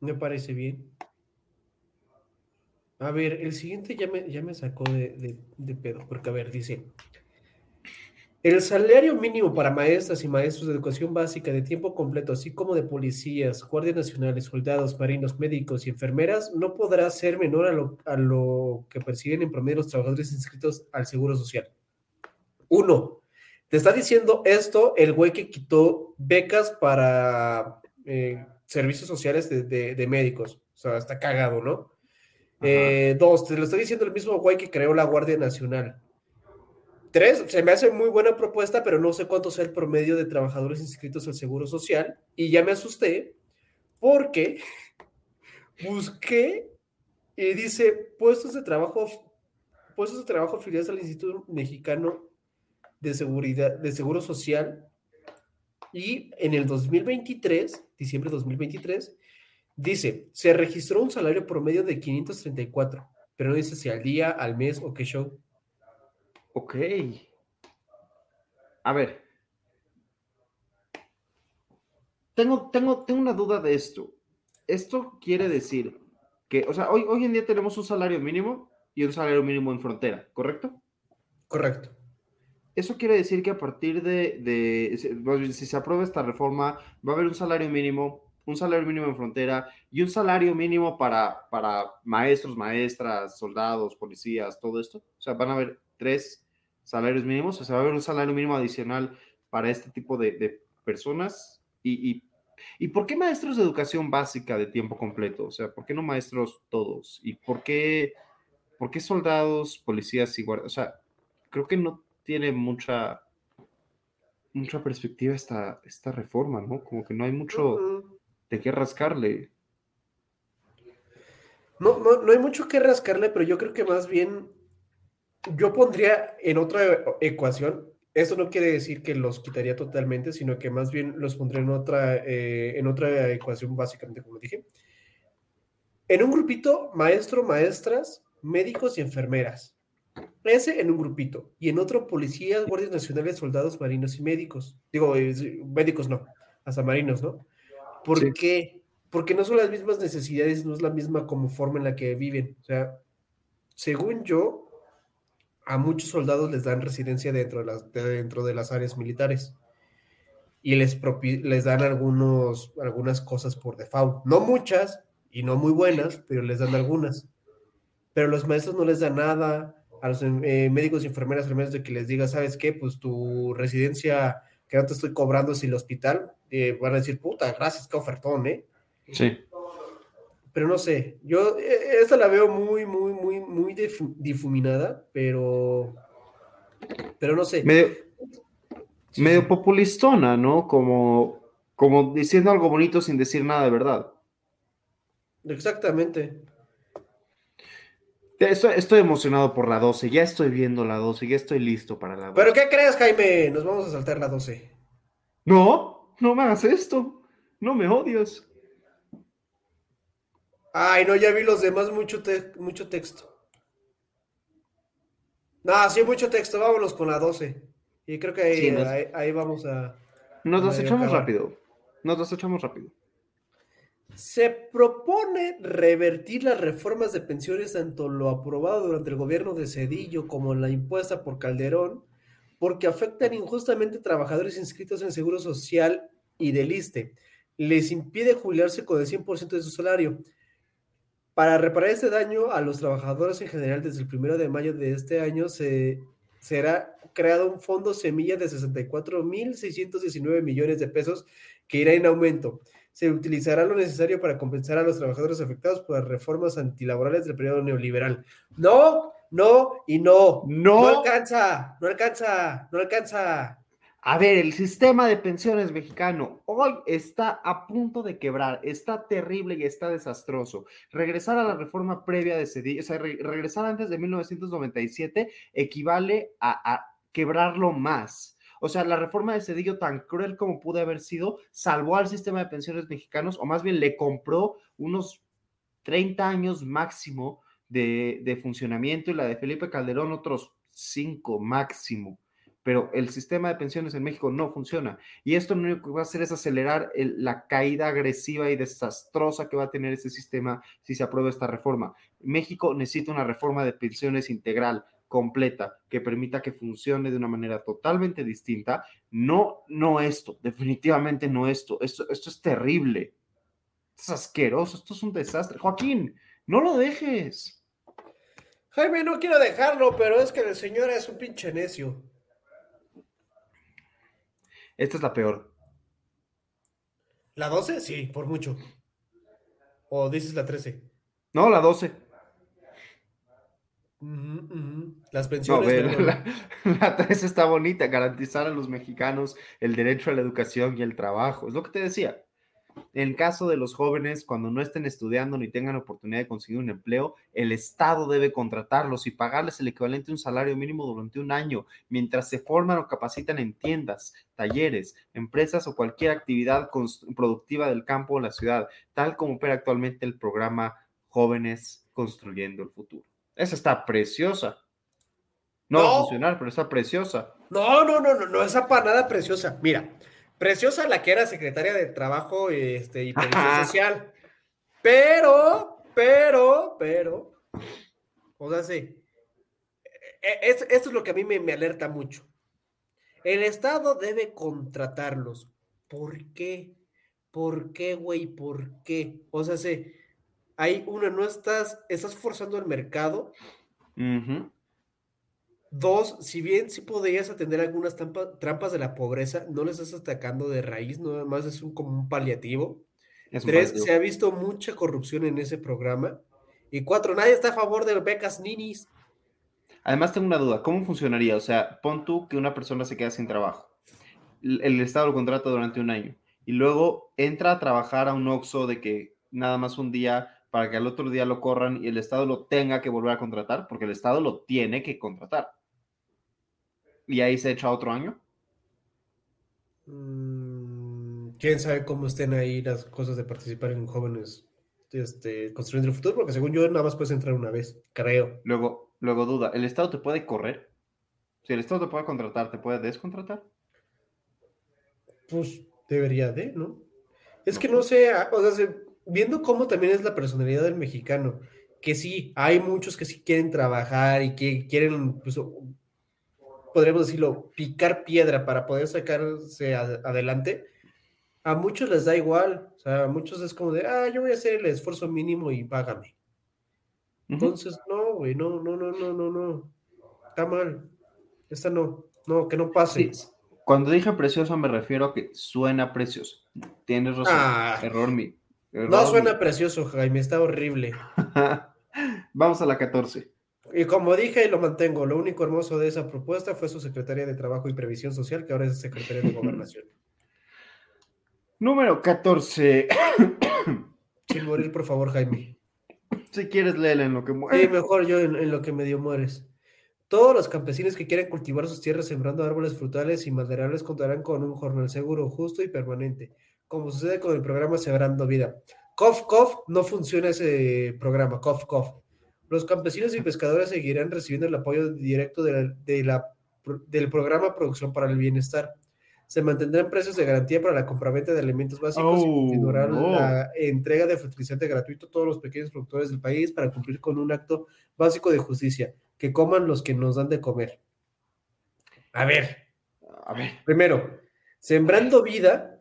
Me parece bien. A ver, el siguiente ya me, ya me sacó de, de- de pedo, porque a ver, dice, el salario mínimo para maestras y maestros de educación básica de tiempo completo, así como de policías, guardias nacionales, soldados, marinos, médicos y enfermeras, no podrá ser menor a lo, a lo que perciben en promedio los trabajadores inscritos al Seguro Social. Uno, te está diciendo esto el güey que quitó becas para eh, servicios sociales de, de- de médicos. O sea, está cagado, ¿no? Eh, dos, te lo está diciendo el mismo güey que creó la Guardia Nacional. Tres, se me hace muy buena propuesta, pero no sé cuánto sea el promedio de trabajadores inscritos al Seguro Social. Y ya me asusté porque (laughs) busqué y dice puestos de trabajo, puestos de trabajo afiliados al Instituto Mexicano de Seguridad, de Seguro Social. Y en el 2023, diciembre de 2023, dice, se registró un salario promedio de 534, pero no dice si al día, al mes o qué show. Ok. A ver. Tengo, tengo, tengo una duda de esto. Esto quiere decir que, o sea, hoy, hoy en día tenemos un salario mínimo y un salario mínimo en frontera, ¿correcto? Correcto. Eso quiere decir que a partir de, de- si- se aprueba esta reforma, va a haber un salario mínimo, un salario mínimo en frontera y un salario mínimo para, para maestros, maestras, soldados, policías, todo esto. O sea, van a haber tres salarios mínimos, o sea, va a haber un salario mínimo adicional para este tipo de, de personas. Y, y, ¿Y por qué maestros de educación básica de tiempo completo? O sea, ¿por qué no maestros todos? ¿Y por qué, por qué soldados, policías y guardias? O sea, creo que no tiene mucha mucha perspectiva esta, esta reforma, ¿no? Como que no hay mucho de qué rascarle. No, no, no hay mucho que rascarle, pero yo creo que más bien yo pondría en otra ecuación. Eso no quiere decir que los quitaría totalmente, sino que más bien los pondría en otra, eh, en otra ecuación, básicamente, como dije. En un grupito, maestro, maestras, médicos y enfermeras. Ese en un grupito. Y en otro, policías, guardias nacionales, soldados, marinos y médicos. Digo, eh, médicos no, hasta marinos, ¿no? ¿Por Sí. qué? Porque no son las mismas necesidades, no es la misma como forma en la que viven. O sea, según yo, a muchos soldados les dan residencia dentro de las, de- dentro de las áreas militares. Y les, les dan algunos, algunas cosas por default. No muchas y no muy buenas, pero les dan algunas. Pero los maestros no les dan nada. A los eh, médicos y enfermeras, menos de que les diga, ¿sabes qué? Pues tu residencia que no te estoy cobrando es el hospital. eh, van a decir, puta, gracias, qué ofertón, ¿eh? Sí. Pero no sé, yo eh, esta la veo muy, muy, muy, muy difu- difuminada, pero, pero no sé. Medio, Sí, medio sí. populistona, ¿no? Como, como diciendo algo bonito sin decir nada de verdad. Exactamente. Estoy, estoy emocionado por la 12, ya estoy viendo la 12, ya estoy listo para la 12. ¿Pero qué crees, Jaime? Nos vamos a saltar la 12. No, no me hagas esto. No me odias. Ay, no, ya vi los demás, mucho, te- mucho texto. No, sí, mucho texto, vámonos con la 12. Y creo que ahí, Sí, nos- ahí, ahí vamos a... Nos Medio echamos acabar. rápido. Nos las echamos rápido. Se propone revertir las reformas de pensiones, tanto lo aprobado durante el gobierno de Cedillo como la impuesta por Calderón, porque afectan injustamente a trabajadores inscritos en Seguro Social y del ISSSTE. Les impide jubilarse con el 100% de su salario. Para reparar este daño a los trabajadores en general, desde el primero de mayo de este año se, será creado un fondo semilla de 64.619 millones de pesos que irá en aumento se utilizará lo necesario para compensar a los trabajadores afectados por las reformas antilaborales del periodo neoliberal. No, no y no. No. No alcanza, no alcanza, no alcanza. A ver, el sistema de pensiones mexicano hoy está a punto de quebrar, está terrible y está desastroso. Regresar a la reforma previa de Cedillo, o sea, re- regresar antes de 1997 equivale a, a quebrarlo más. O sea, la reforma de Cedillo, tan cruel como pudo haber sido, salvó al sistema de pensiones mexicanos, o más bien le compró unos 30 años máximo de, de funcionamiento y la de Felipe Calderón otros 5 máximo pero el sistema de pensiones en México no funciona. Y esto lo único que va a hacer es acelerar el- la caída agresiva y desastrosa que va a tener ese sistema si se aprueba esta reforma. México necesita una reforma de pensiones integral, completa, que permita que funcione de una manera totalmente distinta. No, no esto, definitivamente no esto. Esto, esto es terrible. Esto es asqueroso, esto es un desastre. Joaquín, no lo dejes. Jaime, no quiero dejarlo, pero es que el señor es un pinche necio. Esta es la peor. ¿La 12? Sí, por mucho. ¿O dices la 13? No, la 12. Ujú, ujú. Las No, pensiones. ve, pero- la, (laughs) la 3 está bonita, garantizar a los mexicanos el derecho a la educación y el trabajo. Es lo que te decía. En caso de los jóvenes, cuando no estén estudiando ni tengan oportunidad de conseguir un empleo, el Estado debe contratarlos y pagarles el equivalente a un salario mínimo durante un año, mientras se forman o capacitan en tiendas, talleres, empresas o cualquier actividad productiva del campo o la ciudad, tal como opera actualmente el programa Jóvenes Construyendo el Futuro. Esa está preciosa. No, va a funcionar, pero está preciosa. No, no, no, no, no, esa para nada preciosa. Mira, preciosa la que era secretaria de Trabajo este, y Ajá. Social. Pero, pero, pero, o sea, sí. e- es- esto es lo que a mí me, me alerta mucho. El Estado debe contratarlos. ¿Por qué? ¿Por qué, güey? ¿Por qué? O sea, sí, hay una, no estás, estás forzando el mercado Ujú. Dos, si bien sí podrías atender algunas trampa- trampas de la pobreza, no les estás atacando de raíz, nada más es un, como un paliativo. Es Tres, se ha visto mucha corrupción en ese programa. Y cuatro, nadie está a favor de becas ninis. Además, tengo una duda. ¿Cómo funcionaría? O sea, pon tú que una persona se queda sin trabajo. El, el Estado lo contrata durante un año y luego entra a trabajar a un Oxxo de que nada más un día para que al otro día lo corran y el Estado lo tenga que volver a contratar, porque el Estado lo tiene que contratar. Y ahí se echa otro año. Mm, Quién sabe cómo estén ahí las cosas de participar en jóvenes este, construyendo el futuro, porque según yo nada más puedes entrar una vez, creo. Luego, luego duda, ¿el Estado te puede correr? Si el Estado te puede contratar, ¿te puede descontratar? Pues debería de, ¿no? Es que no sé, ah, o sea, se- viendo cómo también es la personalidad del mexicano, que sí, hay muchos que sí quieren trabajar y que quieren, pues, podríamos decirlo, picar piedra para poder sacarse adelante. A muchos les da igual, o sea, a muchos es como de, ah, yo voy a hacer el esfuerzo mínimo y págame. Entonces, no, güey, no, no, no, no, no, no. Está mal. Esta no, no, que no pase. Sí, Cuando dije precioso me refiero a que suena precioso. Tienes razón. Ah. Error mío. No suena precioso, Jaime, está horrible. (laughs) Vamos a la 14. Y como dije y lo mantengo, lo único hermoso de esa propuesta fue su secretaria de Trabajo y Previsión Social, que ahora es secretaria de Gobernación. (laughs) Número 14. (coughs) Sin morir, por favor, Jaime. si quieres, léela en lo que Sí, muere. mejor yo en, en lo que medio mueres. Todos los campesinos que quieran cultivar sus tierras sembrando árboles frutales y maderables contarán con un jornal seguro, justo y permanente, como sucede con el programa Sembrando Vida. Cof, cof, no funciona ese programa, cof, cof. Los campesinos y pescadores seguirán recibiendo el apoyo directo de la- de la- del programa Producción para el Bienestar. Se mantendrán precios de garantía para la compraventa de alimentos básicos y Oh, continuará no. la entrega de fertilizante gratuito a todos los pequeños productores del país para cumplir con un acto básico de justicia, que coman los que nos dan de comer. A ver, A ver. primero, sembrando vida,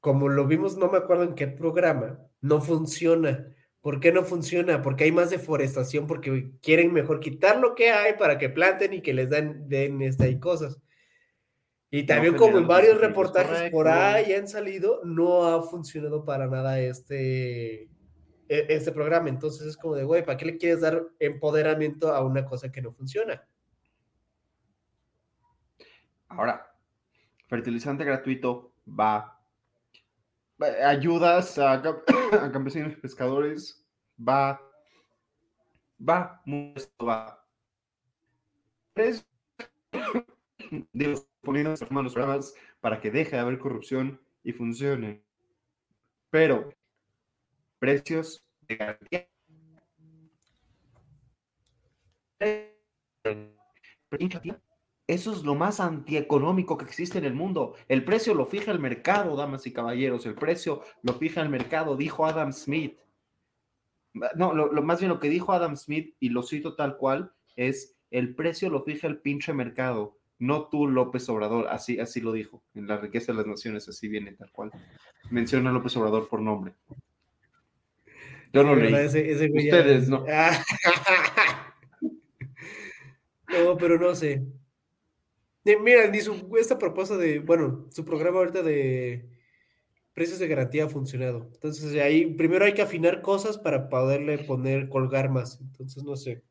como lo vimos, no me acuerdo en qué programa, no funciona. ¿Por qué no funciona? Porque hay más deforestación, porque quieren mejor quitar lo que hay para que planten y que les den, den este, y cosas. Y también generan como en varios reportajes por ahí han salido, no ha funcionado para nada este, e- este programa. Entonces es como de, güey, ¿para qué le quieres dar empoderamiento a una cosa que no funciona? Ahora, fertilizante gratuito va. Ayudas a, cam- (coughs) a campesinos y pescadores va. Va. esto va. Tres. (coughs) Digo, poniendo en los programas para que deje de haber corrupción y funcione. Pero, precios de garantía. Eso es lo más antieconómico que existe en el mundo. El precio lo fija el mercado, damas y caballeros. El precio lo fija el mercado, dijo Adam Smith. No, lo, lo- más bien lo que dijo Adam Smith, y lo cito tal cual, es el precio lo fija el pinche mercado, no tú, López Obrador. Así, así lo dijo. En la riqueza de las naciones, así viene tal cual. Menciona a López Obrador por nombre. Yo no leí. ¿verdad? Ese- ese güey ya- Ustedes no. No, (laughs) pero no sé. Ni- Mira, ni su, esta propuesta de, bueno, su programa ahorita de precios de garantía ha funcionado. Entonces, ahí primero hay que afinar cosas para poderle poner, colgar más. Entonces, no sé.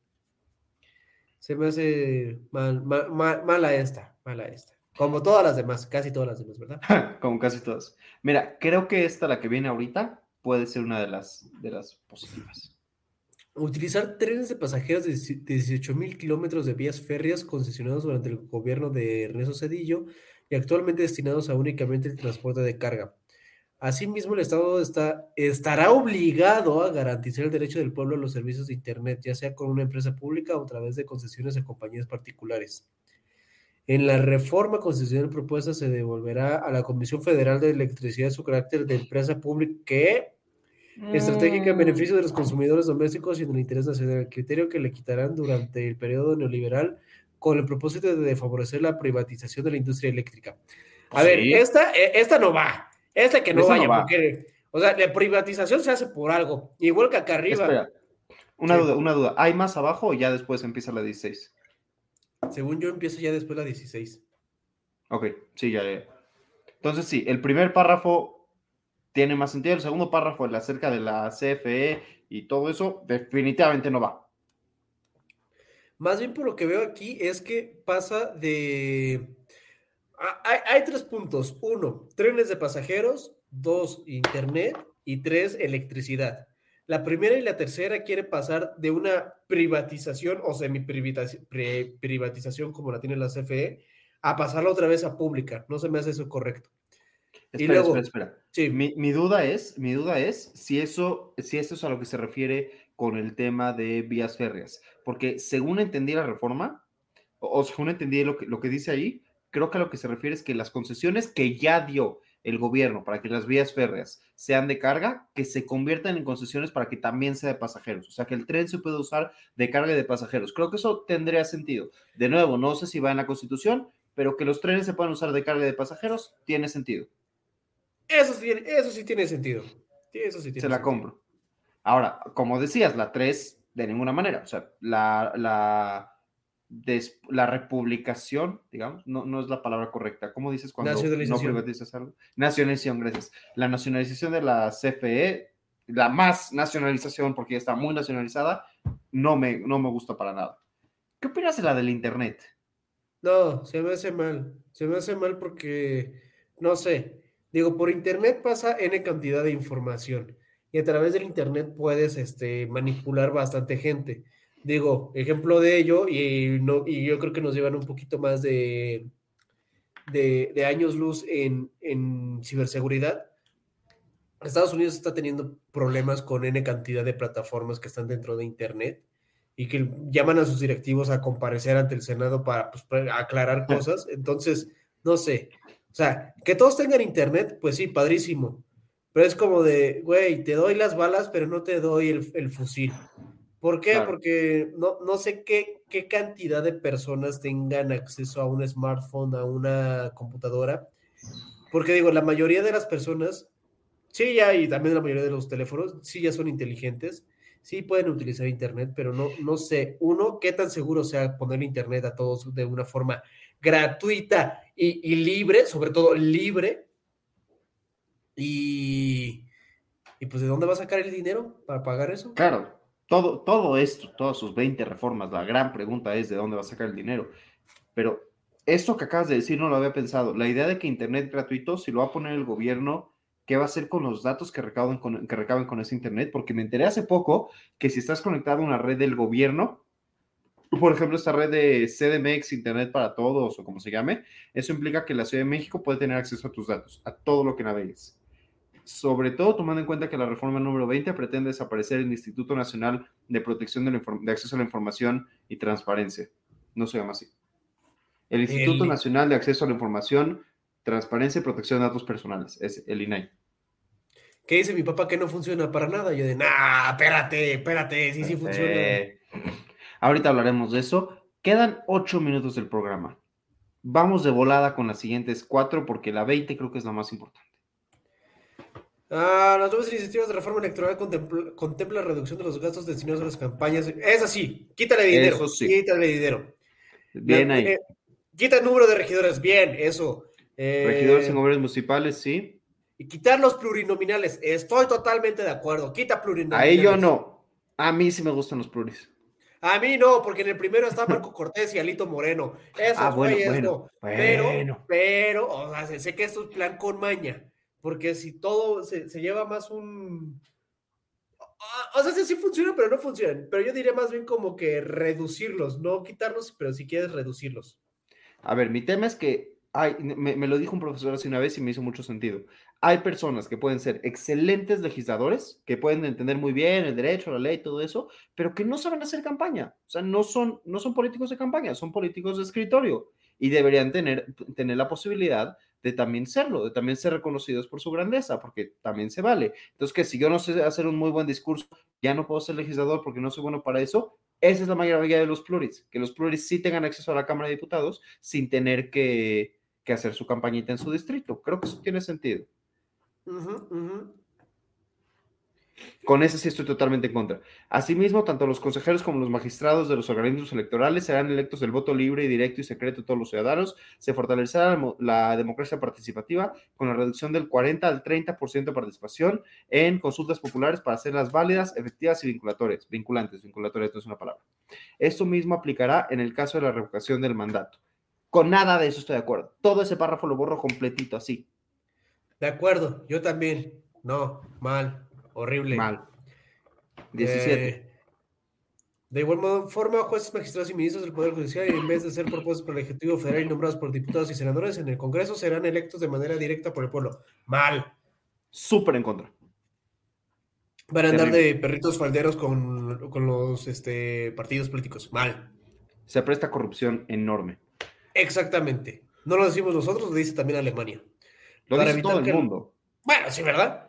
Se me hace mal, ma- ma- mala esta, mala esta. Como todas las demás, casi todas las demás, ¿verdad? (laughs) Como casi todas. Mira, creo que esta, la que viene ahorita, puede ser una de las, de las positivas. Utilizar trenes de pasajeros de 18 mil kilómetros de vías férreas concesionados durante el gobierno de Ernesto Cedillo y actualmente destinados a únicamente el transporte de carga. Asimismo, el Estado está, estará obligado a garantizar el derecho del pueblo a los servicios de Internet, ya sea con una empresa pública o a través de concesiones a compañías particulares. En la reforma constitucional propuesta se devolverá a la Comisión Federal de Electricidad su carácter de empresa pública que estratégica en beneficio de los consumidores domésticos y en el interés nacional, el criterio que le quitarán durante el periodo neoliberal con el propósito de favorecer la privatización de la industria eléctrica. A ver, esta, eh, esta no va, esta que no Esta no vaya, va. porque, o sea, la privatización se hace por algo, igual que acá arriba, Espera, una Sí. duda, una duda. ¿Hay más abajo o ya después empieza la 16? según yo empieza ya después la 16. Ok, sí, ya, ya. Entonces sí, el primer párrafo tiene más sentido, el segundo párrafo, el acerca de la CFE y todo eso, definitivamente no va. Más bien por lo que veo aquí es que pasa de... Ah, Hay, tres puntos. Uno, trenes de pasajeros. Dos, internet. Y tres, electricidad. La primera y la tercera quiere pasar de una privatización o semi-privatización como la tiene la CFE a pasarla otra vez a pública. No se me hace eso correcto. Espera, luego- espera, espera. Sí, Mi, mi duda es, mi duda es si eso, si eso es a lo que se refiere con el tema de vías férreas. Porque según entendí la reforma, o, o según entendí lo que, lo que dice ahí, creo que a lo que se refiere es que las concesiones que ya dio el gobierno para que las vías férreas sean de carga, que se conviertan en concesiones para que también sea de pasajeros. O sea, que el tren se puede usar de carga y de pasajeros. Creo que eso tendría sentido. De nuevo, no sé si va en la Constitución, pero que los trenes se puedan usar de carga y de pasajeros tiene sentido. Eso sí, tiene- eso sí tiene sentido. Sí, eso sí tiene se la sentido. compro. Ahora, como decías, la 3, de ninguna manera. O sea, la, la, des- la republicación, digamos, no, no es la palabra correcta. ¿Cómo dices cuando no privatizas algo? Nacionalización, gracias. La nacionalización de la CFE, la más nacionalización, porque ya está muy nacionalizada, no me, no me gusta para nada. ¿Qué opinas de la del Internet? No, se me hace mal. Se me hace mal porque, no sé, digo, por internet pasa N cantidad de información y a través del internet puedes este, manipular bastante gente. Digo, ejemplo de ello, y, no, y yo creo que nos llevan un poquito más de, de, de años luz en, en ciberseguridad. Estados Unidos está teniendo problemas con N cantidad de plataformas que están dentro de internet y que llaman a sus directivos a comparecer ante el Senado para, pues, para aclarar cosas. Entonces, no sé. O sea, que todos tengan internet, pues sí, padrísimo. Pero es como de, güey, te doy las balas, pero no te doy el, el fusil. ¿Por qué? Claro. Porque no, no sé qué, qué cantidad de personas tengan acceso a un smartphone, a una computadora. Porque digo, la mayoría de las personas, sí, ya, y también la mayoría de los teléfonos, sí, ya son inteligentes sí pueden utilizar internet, pero no, no sé, uno, qué tan seguro sea poner internet a todos de una forma gratuita y, libre, sobre todo libre. Y, y pues de dónde va a sacar el dinero para pagar eso? Claro, todo, todo esto, todas sus 20 reformas, la gran pregunta es de dónde va a sacar el dinero. Pero esto que acabas de decir no lo había pensado. La idea de que Internet gratuito, si lo va a poner el gobierno, ¿qué va a hacer con los datos que con, que recaben con ese Internet? Porque me enteré hace poco que si estás conectado a una red del gobierno, por ejemplo, esta red de CDMX, Internet para Todos o como se llame, eso implica que la Ciudad de México puede tener acceso a tus datos, a todo lo que navegues sobre todo tomando en cuenta que la reforma número 20 pretende desaparecer el Instituto Nacional de Protección de, la de Acceso a la Información y Transparencia. No se llama así. El Instituto El- Nacional de Acceso a la Información, Transparencia y Protección de Datos Personales, es el INAI. ¿Qué dice mi papá que no funciona para nada? Yo de, nah, espérate, espérate, sí, sí funciona. Ahorita hablaremos de eso. Quedan ocho minutos del programa. Vamos de volada con las siguientes cuatro porque la 20 creo que es la más importante. Ah, las nuevas iniciativas de reforma electoral contempla, contempla la reducción de los gastos destinados a las campañas. Es así, quítale dinero. Eso sí. Quítale dinero. Bien La- ahí. eh, quita el número de regidores, bien, eso. Eh, Regidores en gobiernos municipales, sí. Y quitar los plurinominales, estoy totalmente de acuerdo. Quita plurinominales. Ahí yo no. A mí sí me gustan los pluris. A mí no, porque en el primero está (laughs) Marco Cortés y Alito Moreno. Eso, Ah, bueno, bueno, no. Pero, pero, o sea, sé- que esto es plan con maña. Porque si todo se, se lleva más un. O- O sea, sí, sí funciona, pero no funcionan. Pero yo diría más bien como que reducirlos, no quitarlos, pero si quieres reducirlos. A ver, mi tema es que hay, me, me lo dijo un profesor hace una vez y me hizo mucho sentido. Hay personas que pueden ser excelentes legisladores, que pueden entender muy bien el derecho, la ley, todo eso, pero que no saben hacer campaña. O sea, no son, no son políticos de campaña, son políticos de escritorio y deberían tener, tener la posibilidad de también serlo, de también ser reconocidos por su grandeza, porque también se vale. Entonces, que si yo no sé hacer un muy buen discurso, ya no puedo ser legislador porque no soy bueno para eso, esa es la mayoría de los pluris, que los pluris sí tengan acceso a la Cámara de Diputados sin tener que, que hacer su campañita en su distrito. Creo que eso tiene sentido. Con eso sí estoy totalmente en contra. Asimismo, tanto los consejeros como los magistrados de los organismos electorales serán electos del voto libre directo y secreto de todos los ciudadanos. Se fortalecerá la, mo- la democracia participativa con la reducción del 40 al 30% de participación en consultas populares para hacerlas válidas, efectivas y vinculatorias. Vinculantes, vinculatorias no es una palabra. Esto mismo aplicará en el caso de la revocación del mandato. Con nada de eso estoy de acuerdo. Todo ese párrafo lo borro completito así. De acuerdo, yo también. No, mal, horrible. Mal. 17. Eh, De igual modo- forma, jueces, magistrados y ministros del Poder Judicial, en vez de ser propuestos por el Ejecutivo Federal y nombrados por diputados y senadores en el Congreso, serán electos de manera directa por el pueblo. Mal. Súper en contra. Van a andar de perritos falderos con, con los este, partidos políticos. Mal. Se presta corrupción enorme. Exactamente. No lo decimos nosotros, lo dice también Alemania. Lo Para dice todo el que- mundo. Bueno, sí, ¿verdad?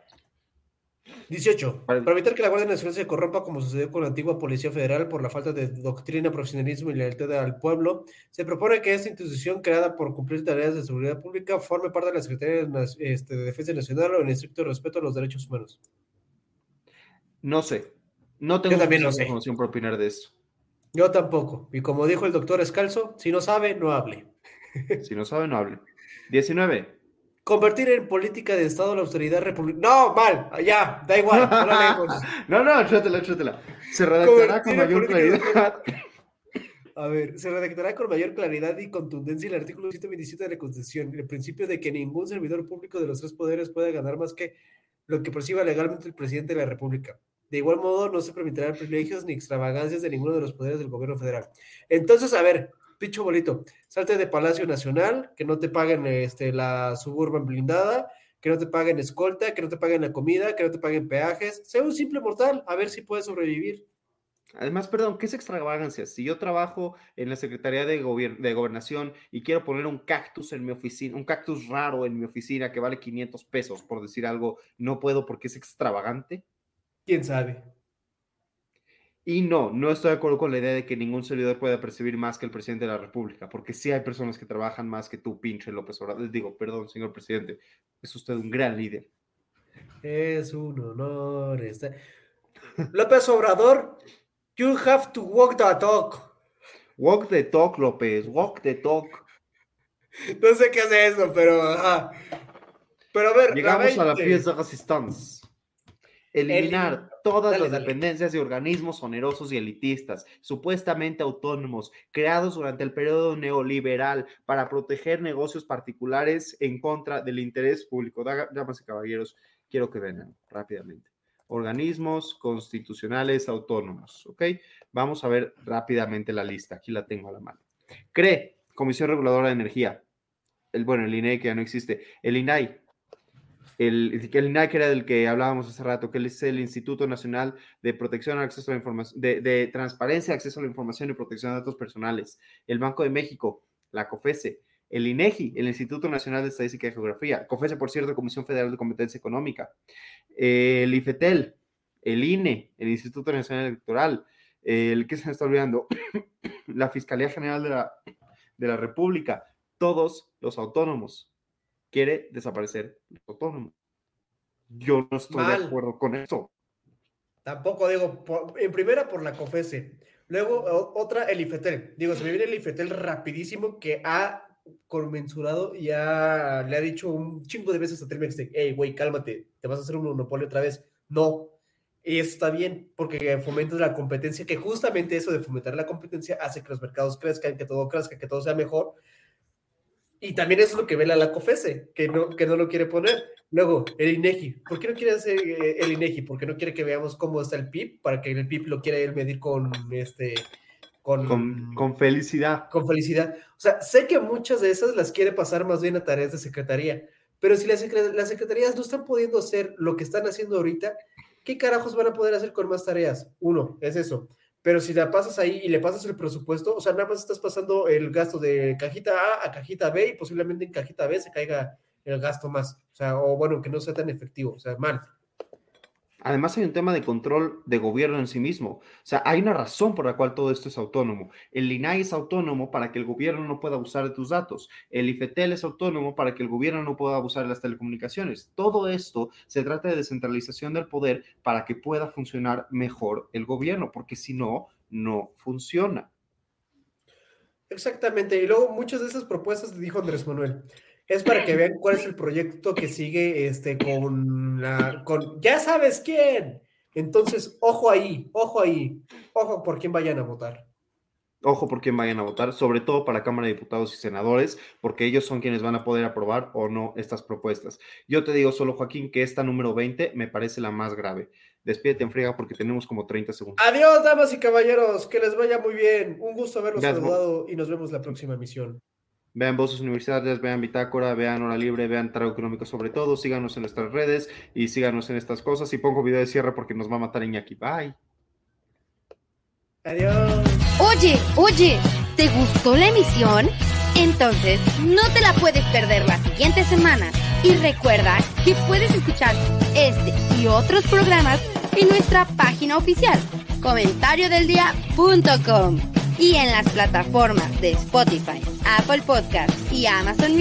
18. Para- Para evitar que la Guardia Nacional se corrompa como sucedió con la antigua Policía Federal por la falta de doctrina, profesionalismo y lealtad al pueblo, se propone que esta institución creada por cumplir tareas de seguridad pública forme parte de la Secretaría de, este, de Defensa Nacional o en estricto respeto a los derechos humanos. No sé. No tengo Yo también no sé. información para opinar de esto. Yo tampoco. Y como dijo el doctor Escalzo, si no sabe, no hable. Si no sabe, no hable. 19. Convertir en política de Estado la austeridad republicana. No, mal. Ya, da igual. no la. (laughs) No, no, échatela, échatela. Se redactará con mayor claridad. A ver, se redactará con mayor claridad y contundencia el artículo 127 de la Constitución, el principio de que ningún servidor público de los tres poderes puede ganar más que lo que perciba legalmente el presidente de la República. De igual modo, no se permitirán privilegios ni extravagancias de ninguno de los poderes del gobierno federal. Entonces, a ver, picho bolito, salte de Palacio Nacional, que no te paguen este, la suburban blindada, que no te paguen escolta, que no te paguen la comida, que no te paguen peajes. Sea un simple mortal, a ver si puedes sobrevivir. Además, perdón, ¿qué es extravagancia? Si yo trabajo en la Secretaría de, Gobier- de Gobernación y quiero poner un cactus en mi oficina, un cactus raro en mi oficina que vale 500 pesos, por decir algo, no puedo porque es extravagante. ¿Quién sabe? Y no, no estoy de acuerdo con la idea de que ningún servidor pueda percibir más que el presidente de la República, porque sí hay personas que trabajan más que tú, pinche López Obrador. Les digo, perdón, señor presidente, es usted un gran líder. Es un honor. López Obrador, you have to walk the talk. Walk the talk, López, walk the talk. No sé qué hace eso, pero ajá. Pero a ver, Llegamos a la 20. pieza de resistance. Eliminar todas Dale, las dale. dependencias de organismos onerosos y elitistas, supuestamente autónomos, creados durante el periodo neoliberal para proteger negocios particulares en contra del interés público. Da- Damas y caballeros, quiero que vengan rápidamente. Organismos constitucionales autónomos, ¿ok? Vamos a ver rápidamente la lista. Aquí la tengo a la mano. CRE, Comisión Reguladora de Energía. El, bueno, el INE que ya no existe. El INAI, el, el era del que hablábamos hace rato, que es el Instituto Nacional de Protección al Acceso a la Información, de, Transparencia, Acceso a la Información y Protección de Datos Personales, el Banco de México, la COFESE, el INEGI, el Instituto Nacional de Estadística y Geografía, COFESE, por cierto, Comisión Federal de Competencia Económica, el IFETEL, el INE, el Instituto Nacional Electoral, el que se me está olvidando, (coughs) la Fiscalía General de la, de la República, todos los autónomos. Quiere desaparecer los autónomos. Yo no estoy Mal. de acuerdo con eso. Tampoco digo, por- en primera por la COFESE. Luego o- otra, el IFETEL. Digo, se me viene el IFETEL rapidísimo que ha conmensurado y ha- le ha dicho un chingo de veces a Telmex hey, güey, cálmate, te vas a hacer un monopolio otra vez. No. Y eso está bien, porque fomentas la competencia, que justamente eso de fomentar la competencia hace que los mercados crezcan, que todo crezca, que todo sea mejor. Y también eso es lo que vela la COFESE, que no, que no lo quiere poner. Luego, el INEGI. ¿Por qué no quiere hacer eh, el INEGI? Porque no quiere que veamos cómo está el PIB, para que el PIB lo quiera él medir con este con, Con, con felicidad. con felicidad. O sea, sé que muchas de esas las quiere pasar más bien a tareas de secretaría, pero si las, las secretarías no están pudiendo hacer lo que están haciendo ahorita, ¿qué carajos van a poder hacer con más tareas? Uno, es eso. Pero si la pasas ahí y le pasas el presupuesto, o sea, nada más estás pasando el gasto de cajita A a cajita B y posiblemente en cajita B se caiga el gasto más. O sea, o bueno, que no sea tan efectivo, o sea, mal. Además hay un tema de control de gobierno en sí mismo. O sea, hay una razón por la cual todo esto es autónomo. El INAI es autónomo para que el gobierno no pueda abusar de tus datos. El IFETEL es autónomo para que el gobierno no pueda abusar de las telecomunicaciones. Todo esto se trata de descentralización del poder para que pueda funcionar mejor el gobierno, porque si no, no funciona. Exactamente, y luego muchas de esas propuestas, dijo Andrés Manuel, es para que vean cuál es el proyecto que sigue este, con la, con, ya sabes quién. Entonces, ojo ahí, ojo ahí, ojo por quién vayan a votar. Ojo por quién vayan a votar, sobre todo para Cámara de Diputados y Senadores, porque ellos son quienes van a poder aprobar o no estas propuestas. Yo te digo solo, Joaquín, que esta número 20 me parece la más grave. Despídete en friega porque tenemos como 30 segundos. Adiós, damas y caballeros. Que les vaya muy bien. Un gusto haberlos saludado y nos vemos la próxima emisión. Vean Voces Universitarias, vean Bitácora, vean Hora Libre, vean Trago Económico sobre todo. Síganos en nuestras redes y síganos en estas cosas. Y pongo video de cierre porque nos va a matar Iñaki. Bye. Adiós. Oye, oye, ¿te gustó la emisión? Entonces, no te la puedes perder la siguiente semana. Y recuerda que puedes escuchar este y otros programas en nuestra página oficial, comentariodeldia.com y en las plataformas de Spotify, Apple Podcast y Amazon